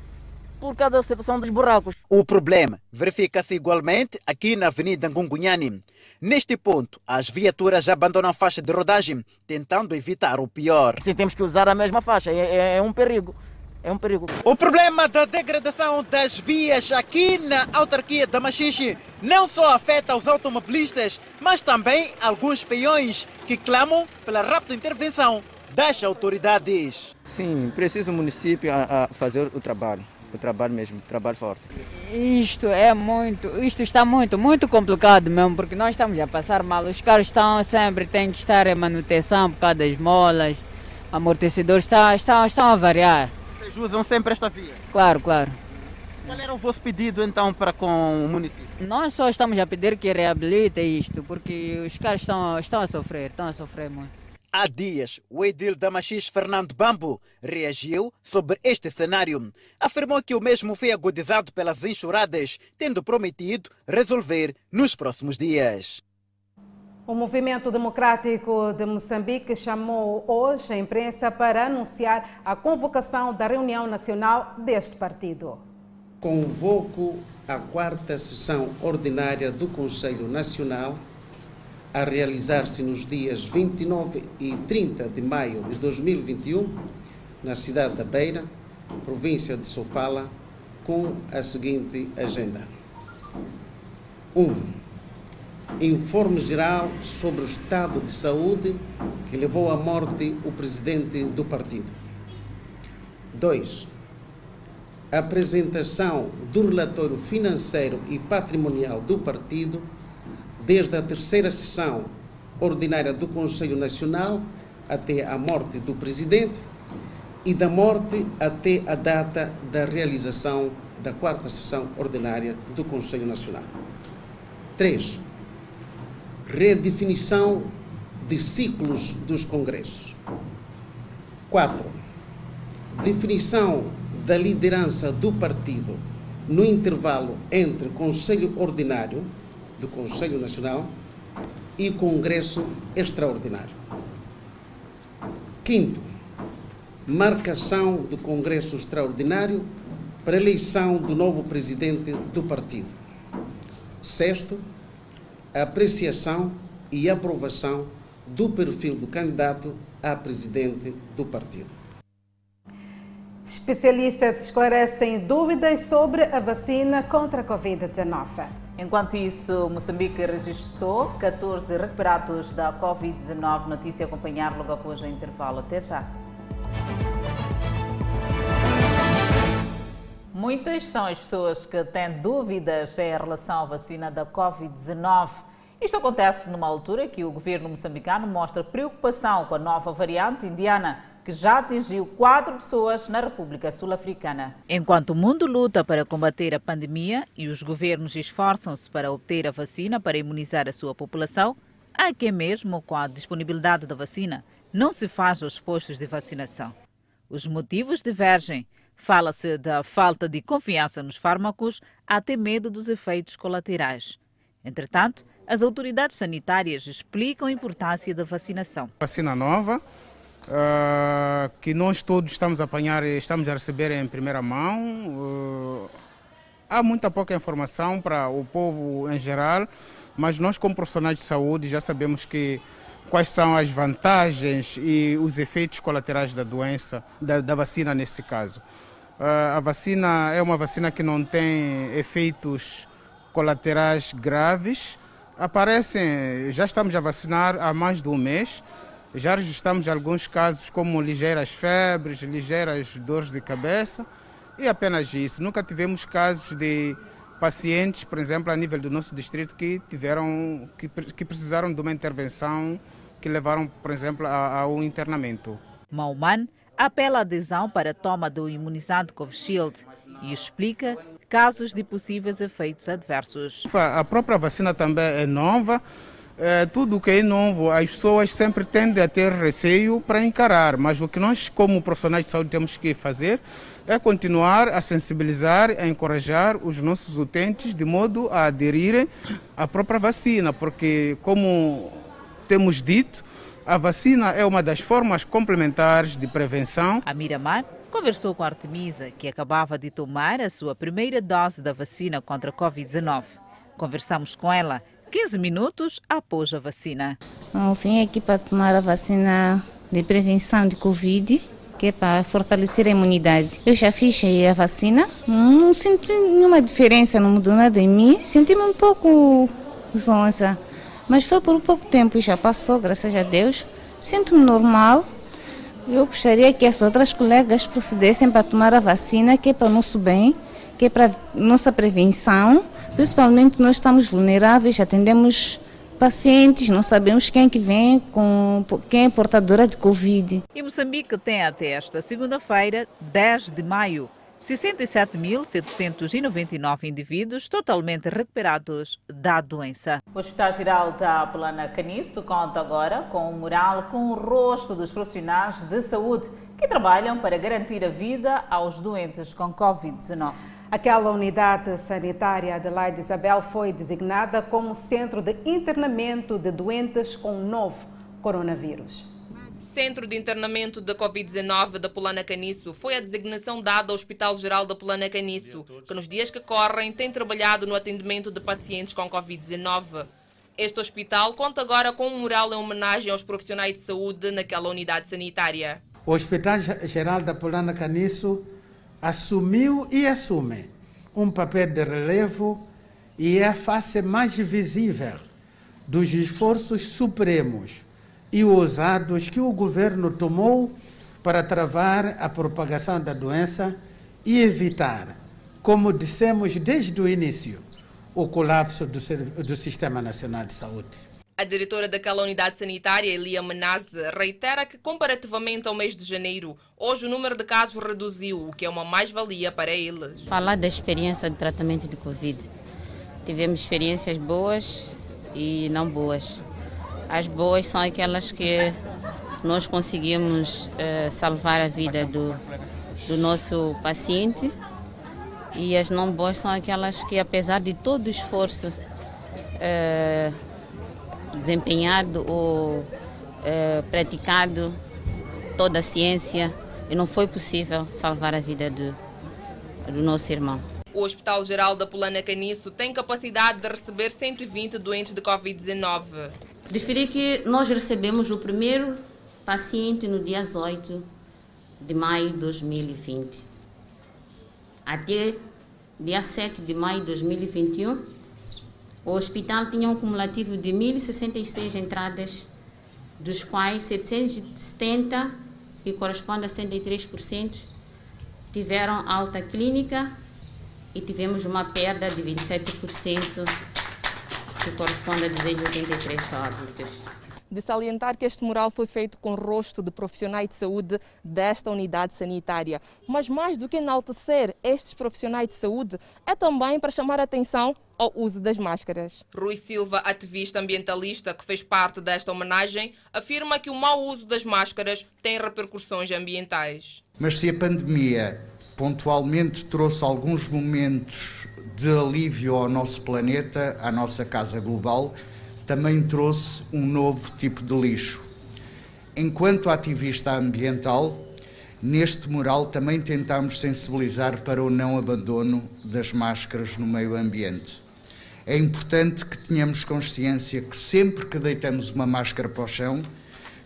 por causa da situação dos buracos. O problema verifica-se igualmente aqui na Avenida Ngungunhani. Neste ponto, as viaturas abandonam a faixa de rodagem, tentando evitar o pior. Sim, temos que usar a mesma faixa, é, é, é um perigo é um perigo. O problema da degradação das vias aqui na autarquia da Machixe não só afeta os automobilistas, mas também alguns peões que clamam pela rápida intervenção das autoridades. Sim, precisa o município a, a fazer o trabalho o trabalho mesmo, o trabalho forte. Isto é muito, isto está muito, muito complicado mesmo, porque nós estamos a passar mal. Os carros estão sempre, têm que estar em manutenção por causa das molas, amortecedores estão, estão, estão a variar. Vocês usam sempre esta via? Claro, claro. Qual era o vosso pedido então para com o município? Nós só estamos a pedir que reabilite isto, porque os caras estão, estão a sofrer, estão a sofrer muito. Há dias, o edil da Machis Fernando Bambo reagiu sobre este cenário. Afirmou que o mesmo foi agudizado pelas enxurradas, tendo prometido resolver nos próximos dias. O Movimento Democrático de Moçambique chamou hoje a imprensa para anunciar a convocação da reunião nacional deste partido. Convoco a quarta sessão ordinária do Conselho Nacional a realizar-se nos dias 29 e 30 de maio de 2021, na cidade da Beira, província de Sofala, com a seguinte agenda: 1. Um, informe geral sobre o estado de saúde que levou à morte o presidente do partido. 2. Apresentação do relatório financeiro e patrimonial do partido desde a terceira sessão ordinária do Conselho Nacional até a morte do presidente e da morte até a data da realização da quarta sessão ordinária do Conselho Nacional. 3. Redefinição de ciclos dos congressos. 4. Definição da liderança do partido no intervalo entre Conselho Ordinário do Conselho Nacional e Congresso Extraordinário. Quinto, marcação do Congresso Extraordinário para eleição do novo presidente do partido. Sexto, apreciação e aprovação do perfil do candidato a presidente do partido. Especialistas esclarecem dúvidas sobre a vacina contra a Covid-19. Enquanto isso, Moçambique registrou 14 recuperados da Covid-19. Notícia a acompanhar logo após o intervalo. Até já. Muitas são as pessoas que têm dúvidas em relação à vacina da Covid-19. Isto acontece numa altura que o governo moçambicano mostra preocupação com a nova variante indiana que já atingiu quatro pessoas na República Sul-Africana. Enquanto o mundo luta para combater a pandemia e os governos esforçam-se para obter a vacina para imunizar a sua população, quem mesmo com a disponibilidade da vacina não se faz aos postos de vacinação. Os motivos divergem. Fala-se da falta de confiança nos fármacos até medo dos efeitos colaterais. Entretanto, as autoridades sanitárias explicam a importância da vacinação. Vacina nova, uh, que nós todos estamos a apanhar e estamos a receber em primeira mão. Uh, há muita pouca informação para o povo em geral, mas nós como profissionais de saúde já sabemos que quais são as vantagens e os efeitos colaterais da doença, da, da vacina nesse caso. Uh, a vacina é uma vacina que não tem efeitos colaterais graves. Aparecem, já estamos a vacinar há mais de um mês, já registramos alguns casos como ligeiras febres, ligeiras dores de cabeça e apenas isso. Nunca tivemos casos de pacientes, por exemplo, a nível do nosso distrito que tiveram que, que precisaram de uma intervenção que levaram, por exemplo, ao um internamento. Mauman apela a adesão para a toma do imunizante Covishield e explica casos de possíveis efeitos adversos. A própria vacina também é nova é, tudo que é novo, as pessoas sempre tendem a ter receio para encarar, mas o que nós, como profissionais de saúde, temos que fazer é continuar a sensibilizar, a encorajar os nossos utentes de modo a aderirem à própria vacina, porque, como temos dito, a vacina é uma das formas complementares de prevenção. A Miramar conversou com a Artemisa, que acabava de tomar a sua primeira dose da vacina contra a Covid-19. Conversamos com ela 15 minutos após a vacina. Eu vim aqui para tomar a vacina de prevenção de Covid, que é para fortalecer a imunidade. Eu já fiz a vacina, não senti nenhuma diferença, não mudou nada em mim. Senti-me um pouco zonza, mas foi por pouco tempo, já passou, graças a Deus. Sinto-me normal. Eu gostaria que as outras colegas procedessem para tomar a vacina, que é para o nosso bem, que é para nossa prevenção Principalmente nós estamos vulneráveis, atendemos pacientes, não sabemos quem que vem com quem é portadora de Covid. E Moçambique tem até esta segunda-feira, 10 de maio, 67.799 indivíduos totalmente recuperados da doença. O Hospital Geral da Plana Caniço conta agora com um mural com o rosto dos profissionais de saúde que trabalham para garantir a vida aos doentes com Covid-19. Aquela unidade sanitária Adelaide Isabel foi designada como centro de internamento de doentes com novo coronavírus. Centro de Internamento da Covid-19 da Polana Caniço foi a designação dada ao Hospital Geral da Polana Caniço, que nos dias que correm tem trabalhado no atendimento de pacientes com Covid-19. Este hospital conta agora com um mural em homenagem aos profissionais de saúde naquela unidade sanitária. O Hospital Geral da Polana Caniço assumiu e assume um papel de relevo e é a face mais visível dos esforços supremos e ousados que o governo tomou para travar a propagação da doença e evitar, como dissemos desde o início, o colapso do, do Sistema Nacional de Saúde. A diretora daquela unidade sanitária, Elia Menaze, reitera que, comparativamente ao mês de janeiro, hoje o número de casos reduziu, o que é uma mais-valia para eles. Falar da experiência de tratamento de Covid. Tivemos experiências boas e não boas. As boas são aquelas que nós conseguimos uh, salvar a vida do, do nosso paciente e as não boas são aquelas que, apesar de todo o esforço, uh, desempenhado ou é, praticado toda a ciência e não foi possível salvar a vida do, do nosso irmão. O Hospital Geral da Polana Caniço tem capacidade de receber 120 doentes de Covid-19. Referi que nós recebemos o primeiro paciente no dia 8 de maio de 2020. Até dia 7 de maio de 2021, o hospital tinha um cumulativo de 1.066 entradas, dos quais 770, que corresponde a 73%, tiveram alta clínica e tivemos uma perda de 27%, que corresponde a 283 óbitos de salientar que este mural foi feito com o rosto de profissionais de saúde desta unidade sanitária. Mas mais do que enaltecer estes profissionais de saúde, é também para chamar a atenção ao uso das máscaras. Rui Silva, ativista ambientalista que fez parte desta homenagem, afirma que o mau uso das máscaras tem repercussões ambientais. Mas se a pandemia pontualmente trouxe alguns momentos de alívio ao nosso planeta, à nossa casa global, também trouxe um novo tipo de lixo. Enquanto ativista ambiental, neste mural também tentamos sensibilizar para o não abandono das máscaras no meio ambiente. É importante que tenhamos consciência que sempre que deitamos uma máscara para o chão,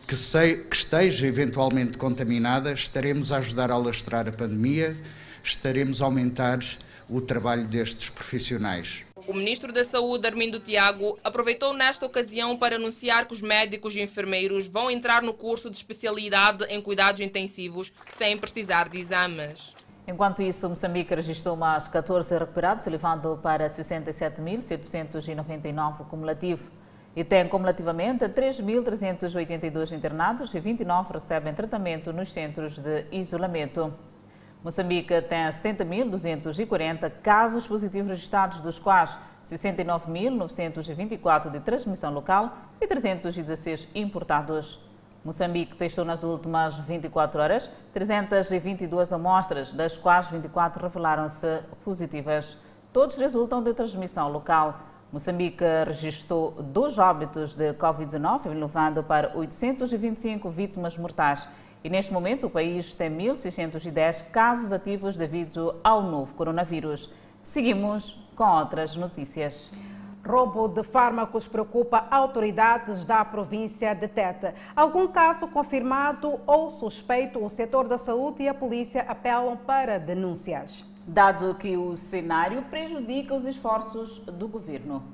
que, que esteja eventualmente contaminada, estaremos a ajudar a alastrar a pandemia, estaremos a aumentar o trabalho destes profissionais. O ministro da Saúde, Armindo Tiago, aproveitou nesta ocasião para anunciar que os médicos e enfermeiros vão entrar no curso de especialidade em cuidados intensivos sem precisar de exames. Enquanto isso, Moçambique registrou mais 14 recuperados, elevando para 67.799 cumulativo. E tem cumulativamente 3.382 internados e 29 recebem tratamento nos centros de isolamento. Moçambique tem 70.240 casos positivos registrados, dos quais 69.924 de transmissão local e 316 importados. Moçambique testou nas últimas 24 horas 322 amostras, das quais 24 revelaram-se positivas. Todos resultam de transmissão local. Moçambique registrou dois óbitos de Covid-19, levando para 825 vítimas mortais e neste momento o país tem 1.610 casos ativos devido ao novo coronavírus. Seguimos com outras notícias. Roubo de fármacos preocupa autoridades da província de Tete. Algum caso confirmado ou suspeito, o setor da saúde e a polícia apelam para denúncias. Dado que o cenário prejudica os esforços do governo.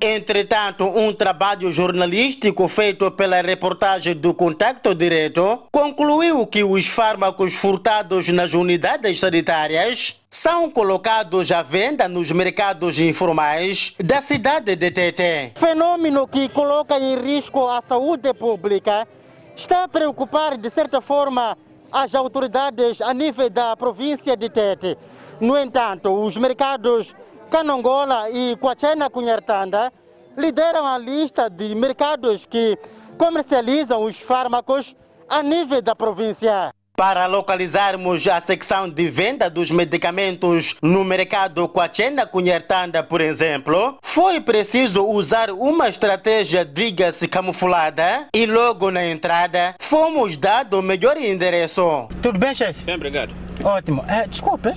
Entretanto, um trabalho jornalístico feito pela reportagem do Contacto Direto concluiu que os fármacos furtados nas unidades sanitárias são colocados à venda nos mercados informais da cidade de Tete. Fenômeno que coloca em risco a saúde pública está a preocupar, de certa forma, as autoridades a nível da província de Tete. No entanto, os mercados Canongola e Quachena Cunhartanda lideram a lista de mercados que comercializam os fármacos a nível da província. Para localizarmos a secção de venda dos medicamentos no mercado Quachena Cunhartanda, por exemplo, foi preciso usar uma estratégia, diga-se, camuflada e logo na entrada fomos dado o melhor endereço. Tudo bem, chefe? Bem, obrigado. Ótimo. É, desculpe,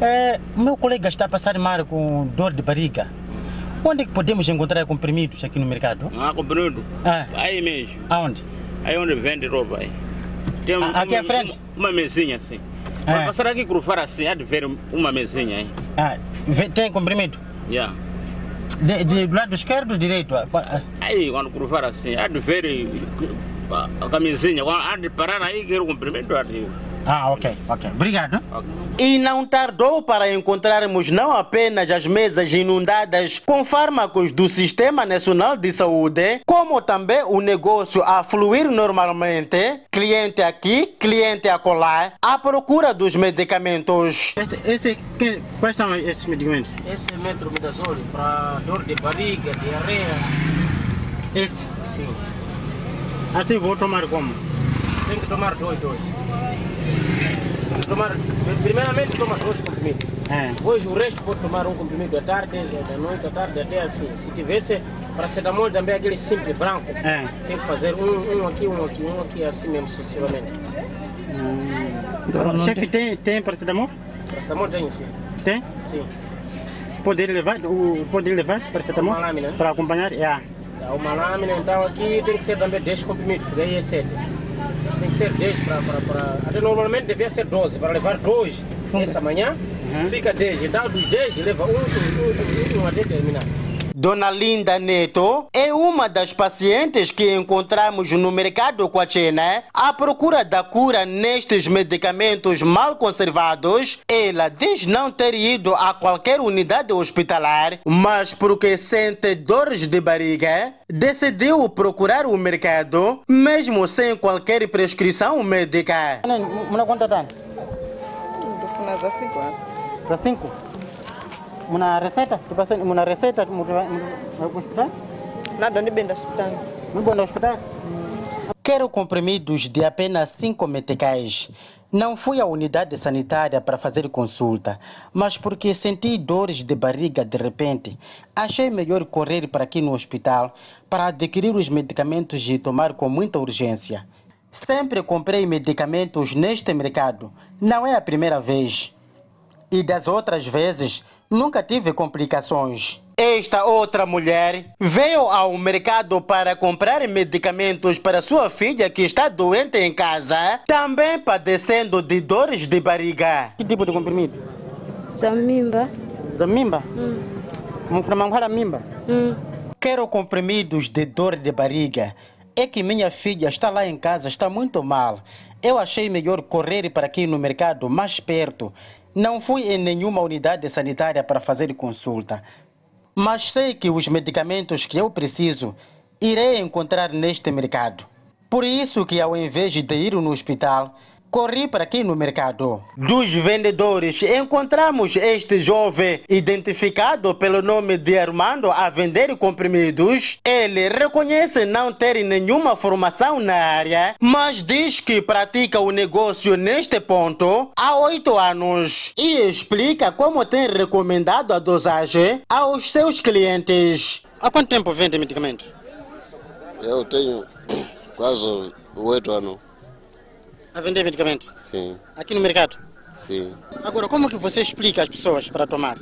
é, meu colega está a passar mal com dor de barriga. Onde é que podemos encontrar comprimidos aqui no mercado? Ah, comprimido? Ah. Aí mesmo. Aonde? Aí onde vende roupa aí. Tem um- aqui uma, à frente? Uma, uma mesinha assim. Ah. Para passar aqui cruzar assim, há de ver uma mesinha aí. Ah, tem comprimido? Yeah. De, de- do lado esquerdo ou direito? Ah, ah, Aí quando cruzar assim, há de ver eh, a, camisinha. Há de parar aí, quero comprimento. Há de... Ah, ok, ok. Obrigado. E não tardou para encontrarmos não apenas as mesas inundadas com fármacos do Sistema Nacional de Saúde, como também o negócio a fluir normalmente, cliente aqui, cliente acolá, à procura dos medicamentos. Esse, esse, quais são esses medicamentos? Esse é metronidazole para dor de barriga, diarreia. Esse? Sim. Assim vou tomar como? Tem que tomar dois, dois. Tomar, primeiramente toma dois comprimidos. É. Depois o resto pode tomar um comprimido à tarde, da noite à tarde, até assim. Se tivesse paracetamol também aquele simples branco, É. tem que fazer um, um aqui, um aqui, um aqui, assim mesmo sucessivamente. O chefe tem, tem paracetamol? Paracetamol tem sim. Tem? Sim. Poder levar, o, poder levar paracetamol? Uma lâmina. Para acompanhar? É. Dá Uma lâmina, então aqui tem que ser também 10 comprimidos, daí é 7. Ser 10 para, para, para. Até normalmente devia ser 12, para levar 2 essa manhã, fica 10. Então dos 10 leva um, um, um, um, um até terminar. Dona Linda Neto é uma das pacientes que encontramos no mercado Quachena à procura da cura nestes medicamentos mal conservados. Ela diz não ter ido a qualquer unidade hospitalar, mas porque sente dores de barriga, decidiu procurar o mercado, mesmo sem qualquer prescrição médica. Uma quanto tanto? Nas assim Para cinco? Uma receita? Tu passa uma receita hospital? Nada, nem bem da hospital. Não vou no hospital? Quero comprimidos de apenas 5 meticais. Não fui à unidade sanitária para fazer consulta, mas porque senti dores de barriga de repente, achei melhor correr para aqui no hospital para adquirir os medicamentos e tomar com muita urgência. Sempre comprei medicamentos neste mercado, não é a primeira vez. E das outras vezes, nunca tive complicações. Esta outra mulher veio ao mercado para comprar medicamentos para sua filha que está doente em casa, também padecendo de dores de barriga. Que tipo de comprimido? Zamimba. Zamimba? Hum. Muframanguara mimba? Hum. Quero comprimidos de dor de barriga. É que minha filha está lá em casa, está muito mal. Eu achei melhor correr para aqui no mercado mais perto. Não fui em nenhuma unidade sanitária para fazer consulta. Mas sei que os medicamentos que eu preciso irei encontrar neste mercado. Por isso que ao invés de ir no hospital, corri para aqui no mercado. Dos vendedores, encontramos este jovem identificado pelo nome de Armando a vender comprimidos. Ele reconhece não ter nenhuma formação na área, mas diz que pratica o negócio neste ponto há oito anos e explica como tem recomendado a dosagem aos seus clientes. Há quanto tempo vende medicamentos? Eu tenho (clears throat) quase oito anos. A vender medicamentos? Sim, Aqui no mercado? sim. Agora, como que você explica às pessoas para tomar?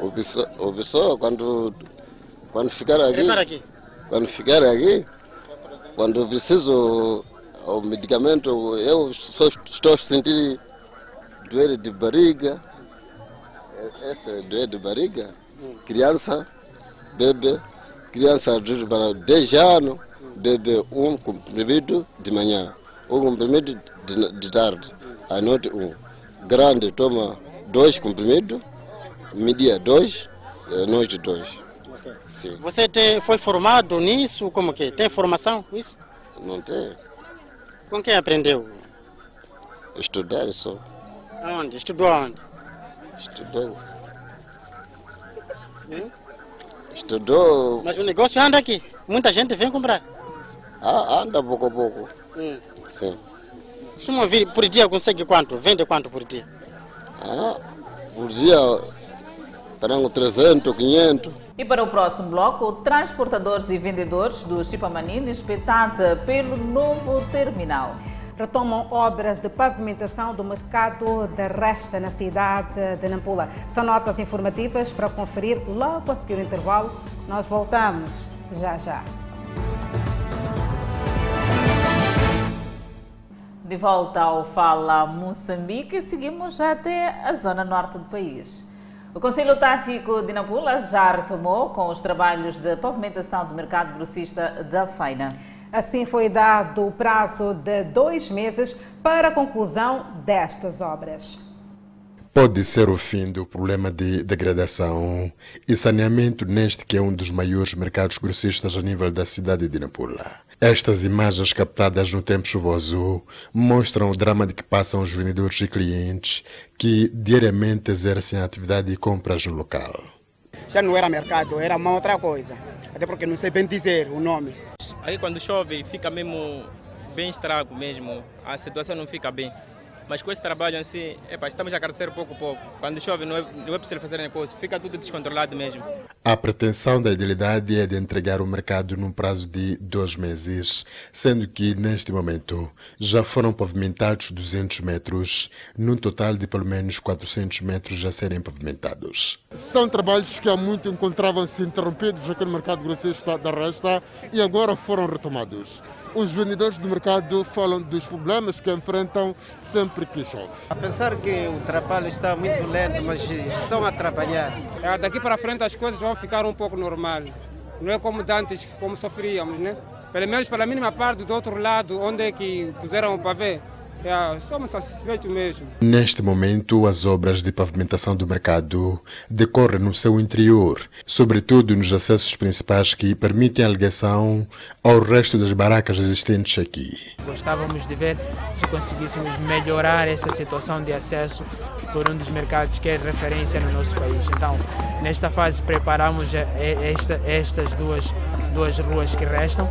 O pessoa, o pessoa quando, quando ficar aqui, aqui. quando ficar aqui, quando preciso o medicamento, eu só estou sentindo doer de barriga. Essa é doer de barriga. Criança, bebê, criança para 10 anos, bebe um comprimido de manhã, comprimido de, de tarde, à noite um. Grande toma dois comprimidos, media dois, à noite dois. Sim. Você tem, foi formado nisso? Como que? Tem formação nisso? Não tem. Com quem aprendeu? Estudar só. Aonde? Estudou aonde? Estudou. Estudou. Mas o negócio anda aqui. Muita gente vem comprar. Ah, anda pouco a pouco. Hum. Sim. Suma vir por dia consegue quanto? Vende quanto por dia? Ah, por dia, terão 300, 500. E para o próximo bloco, transportadores e vendedores do Chipamanini espetada pelo novo terminal. Retomam obras de pavimentação do mercado da Resta na cidade de Nampula. São notas informativas para conferir logo a seguir o intervalo. Nós voltamos já já. De volta ao Fala Moçambique, seguimos até a zona norte do país. O Conselho Tático de Nampula já retomou com os trabalhos de pavimentação do mercado grossista da Feina. Assim foi dado o prazo de dois meses para a conclusão destas obras. Pode ser o fim do problema de degradação e saneamento neste que é um dos maiores mercados grossistas a nível da cidade de Nampula. Estas imagens captadas no tempo chuvoso mostram o drama de que passam os vendedores e clientes que diariamente exercem a atividade de compras no local. Já não era mercado, era uma outra coisa. Até porque não sei bem dizer o nome. Aí quando chove fica mesmo bem estrago mesmo, a situação não fica bem. Mas com esse trabalho assim, epa, estamos a crescer pouco a pouco. Quando chove não é, não é possível fazer negócio, fica tudo descontrolado mesmo. A pretensão da idealidade é de entregar o mercado num prazo de dois meses, sendo que neste momento já foram pavimentados 200 metros, num total de pelo menos 400 metros a serem pavimentados. São trabalhos que há muito encontravam-se interrompidos aqui no mercado grossista da Resta e agora foram retomados. Os vendedores do mercado falam dos problemas que enfrentam sempre que chove. A pensar que o trabalho está muito lento, mas estão a trabalhar. É, daqui para frente as coisas vão ficar um pouco normal. Não é como antes, como sofríamos, né? Pelo menos pela mínima parte do outro lado, onde é que puseram o pavê, é, somos satisfeitos mesmo. Neste momento, as obras de pavimentação do mercado decorrem no seu interior, sobretudo nos acessos principais que permitem a ligação ao resto das barracas existentes aqui. Gostávamos de ver se conseguíssemos melhorar essa situação de acesso por um dos mercados que é referência no nosso país. Então, nesta fase, preparamos esta, estas duas, duas ruas que restam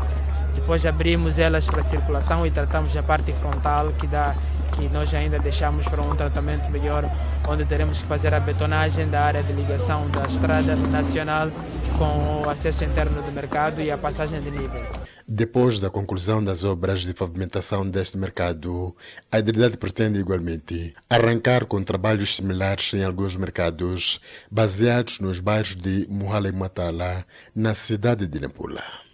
depois abrimos elas para circulação e tratamos a parte frontal que dá que nós ainda deixamos para um tratamento melhor, onde teremos que fazer a betonagem da área de ligação da estrada nacional com o acesso interno do mercado e a passagem de nível. Depois da conclusão das obras de pavimentação deste mercado, a Idridade pretende igualmente arrancar com trabalhos similares em alguns mercados, baseados nos bairros de Muhala e Matala, na cidade de Nampula.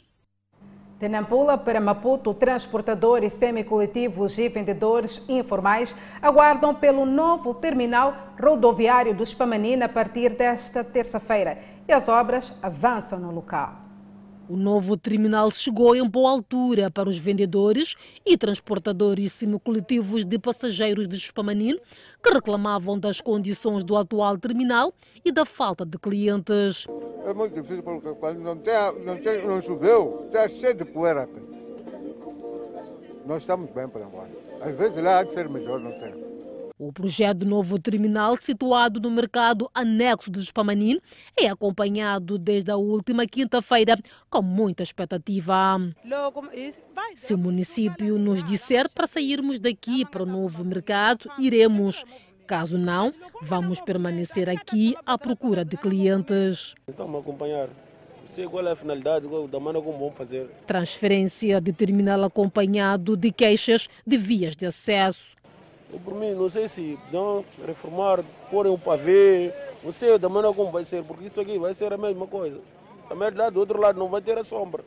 De Nampula para Maputo, transportadores semicoletivos e vendedores informais aguardam pelo novo terminal rodoviário do Spamanina a partir desta terça-feira e as obras avançam no local. O novo terminal chegou em boa altura para os vendedores e transportadores semicoletivos de passageiros de Spamanine que reclamavam das condições do atual terminal e da falta de clientes. É muito difícil porque quando não, tem, não, tem, não choveu, está cheio de poeira aqui. Nós estamos bem por enquanto. Às vezes lá há de ser melhor, não sei. O projeto do novo terminal, situado no mercado anexo do Spamanin, é acompanhado desde a última quinta-feira com muita expectativa. Se o município nos disser para sairmos daqui para o novo mercado, iremos. Caso não, vamos permanecer aqui à procura de clientes. Estamos a acompanhar. Sei qual é a finalidade, da maneira como vamos fazer. Transferência de terminal acompanhado de queixas de vias de acesso. Eu, por mim, não sei se não reformar, porem um pavê, não sei da maneira como vai ser, porque isso aqui vai ser a mesma coisa. A verdade, do outro lado não vai ter a sombra.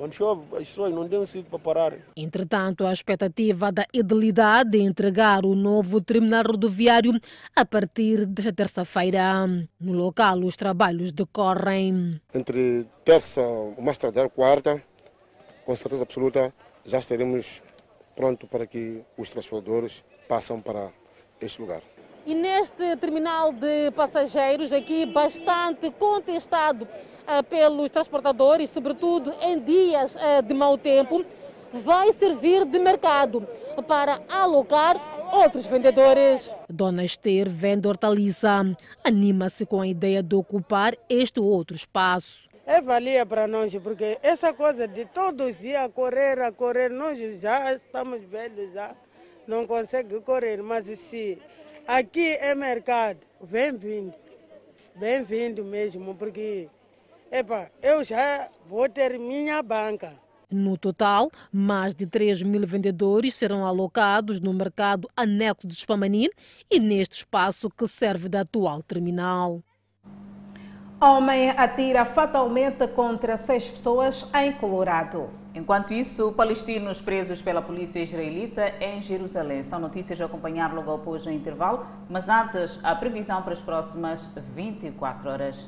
Quando chove, as pessoas não têm um sítio para parar. Entretanto, a expectativa da edilidade de entregar o novo terminal rodoviário a partir de terça-feira. No local, os trabalhos decorrem. Entre terça, o mais tardar quarta, com certeza absoluta, já estaremos pronto para que os transportadores passam para este lugar. E neste terminal de passageiros aqui bastante contestado uh, pelos transportadores, sobretudo em dias uh, de mau tempo, vai servir de mercado para alocar outros vendedores. Dona Esther vende hortaliça. Anima-se com a ideia de ocupar este outro espaço. É valia para nós, porque essa coisa de todos os dias correr, a correr, nós já estamos velhos, já não conseguimos correr, mas se aqui é mercado, bem-vindo, bem-vindo mesmo, porque epa, eu já vou ter minha banca. No total, mais de 3 mil vendedores serão alocados no mercado anexo de Spamanin e neste espaço que serve de atual terminal. Homem atira fatalmente contra seis pessoas em Colorado. Enquanto isso, palestinos presos pela polícia israelita em Jerusalém. São notícias a acompanhar logo após o intervalo, mas antes, a previsão para as próximas 24 horas.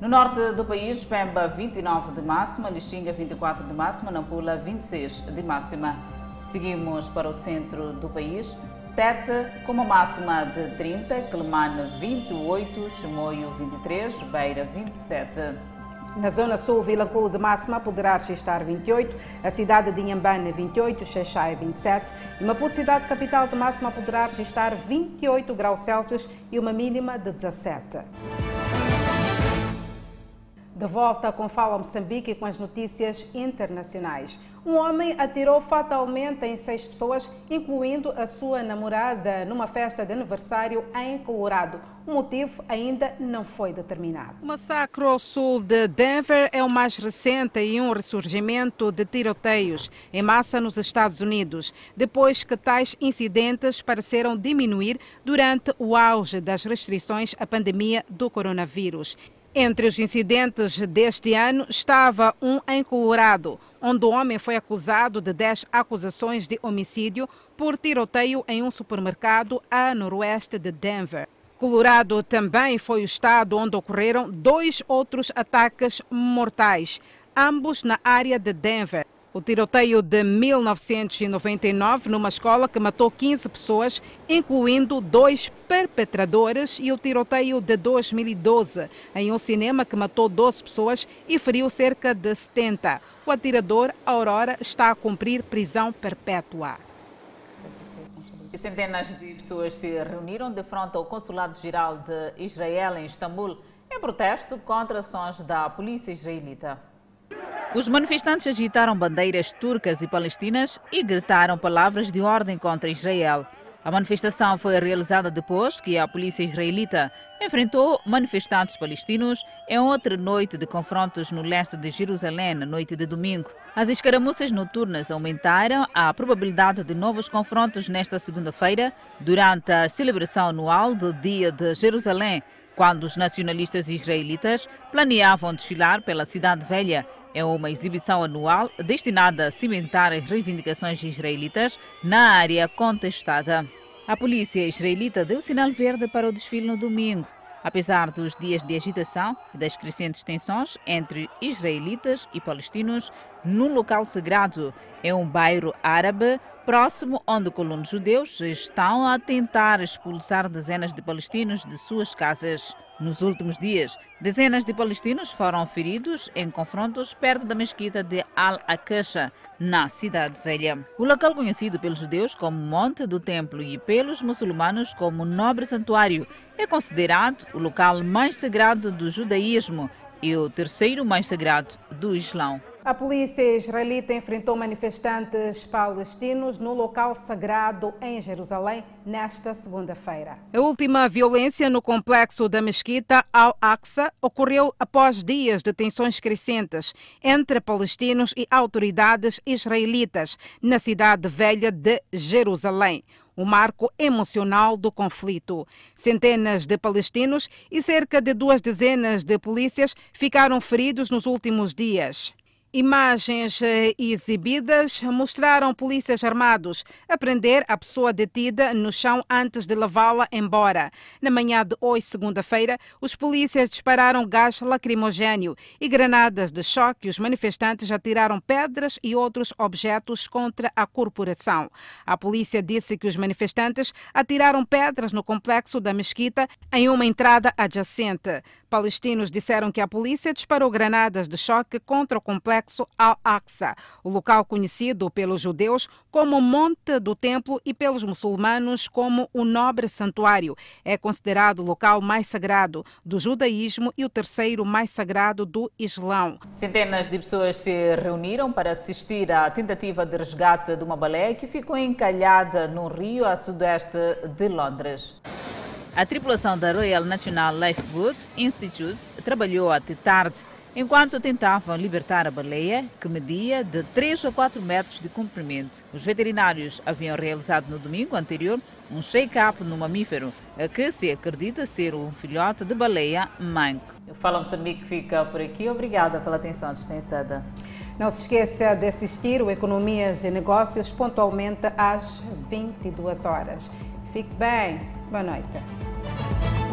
No norte do país, Pemba 29 de máxima, Lixinga 24 de máxima, Nampula 26 de máxima. Seguimos para o centro do país, Tete com uma máxima de 30, Quelimane 28, Chimoio 23, Beira 27. Na zona sul, Vila Cul de máxima poderá registrar 28, a cidade de Inhambane 28, Xaixai 27 e Maputo, cidade capital de máxima, poderá registrar 28 graus Celsius e uma mínima de 17. De volta com Fala Moçambique e com as notícias internacionais. Um homem atirou fatalmente em seis pessoas, incluindo a sua namorada, numa festa de aniversário em Colorado. O motivo ainda não foi determinado. O massacre ao sul de Denver é o mais recente e um ressurgimento de tiroteios em massa nos Estados Unidos, depois que tais incidentes pareceram diminuir durante o auge das restrições à pandemia do coronavírus. Entre os incidentes deste ano estava um em Colorado, onde o homem foi acusado de 10 acusações de homicídio por tiroteio em um supermercado a noroeste de Denver. Colorado também foi o estado onde ocorreram dois outros ataques mortais, ambos na área de Denver. O tiroteio de 1999 numa escola que matou 15 pessoas, incluindo dois perpetradores, e o tiroteio de 2012 em um cinema que matou 12 pessoas e feriu cerca de 70. O atirador, Aurora, está a cumprir prisão perpétua. Centenas de pessoas se reuniram de frente ao Consulado-Geral de Israel em Istambul em protesto contra ações da polícia israelita. Os manifestantes agitaram bandeiras turcas e palestinas e gritaram palavras de ordem contra Israel. A manifestação foi realizada depois que a polícia israelita enfrentou manifestantes palestinos em outra noite de confrontos no leste de Jerusalém, na noite de domingo. As escaramuças noturnas aumentaram a probabilidade de novos confrontos nesta segunda-feira, durante a celebração anual do Dia de Jerusalém, quando os nacionalistas israelitas planeavam desfilar pela Cidade Velha é uma exibição anual destinada a cimentar as reivindicações israelitas na área contestada. A polícia israelita deu sinal verde para o desfile no domingo. Apesar dos dias de agitação e das crescentes tensões entre israelitas e palestinos no local sagrado, em um bairro árabe próximo onde colonos judeus estão a tentar expulsar dezenas de palestinos de suas casas. Nos últimos dias, dezenas de palestinos foram feridos em confrontos perto da mesquita de Al-Aqasha, na Cidade Velha. O local conhecido pelos judeus como Monte do Templo e pelos muçulmanos como Nobre Santuário é considerado o local mais sagrado do judaísmo e o terceiro mais sagrado do Islão. A polícia israelita enfrentou manifestantes palestinos no local sagrado em Jerusalém nesta segunda-feira. A última violência no complexo da mesquita Al-Aqsa ocorreu após dias de tensões crescentes entre palestinos e autoridades israelitas na cidade velha de Jerusalém o marco emocional do conflito. Centenas de palestinos e cerca de duas dezenas de polícias ficaram feridos nos últimos dias. Imagens eh, exibidas mostraram polícias armados a prender a pessoa detida no chão antes de levá-la embora. Na manhã de hoje, segunda-feira, os polícias dispararam gás lacrimogênio e granadas de choque. Os manifestantes atiraram pedras e outros objetos contra a corporação. A polícia disse que os manifestantes atiraram pedras no complexo da mesquita em uma entrada adjacente. Palestinos disseram que a polícia disparou granadas de choque contra o complexo Al-Aqsa, o local conhecido pelos judeus como Monte do Templo e pelos muçulmanos como o Nobre Santuário. É considerado o local mais sagrado do judaísmo e o terceiro mais sagrado do Islão. Centenas de pessoas se reuniram para assistir à tentativa de resgate de uma baleia que ficou encalhada no rio a sudeste de Londres. A tripulação da Royal National Lifeboat Institute trabalhou até tarde enquanto tentavam libertar a baleia, que media de 3 a 4 metros de comprimento. Os veterinários haviam realizado no domingo anterior um shake-up no mamífero, que se acredita ser um filhote de baleia manco. O Fala Moçambique fica por aqui. Obrigada pela atenção dispensada. Não se esqueça de assistir o Economias e Negócios pontualmente às 22 horas. Fique bem. Boa noite.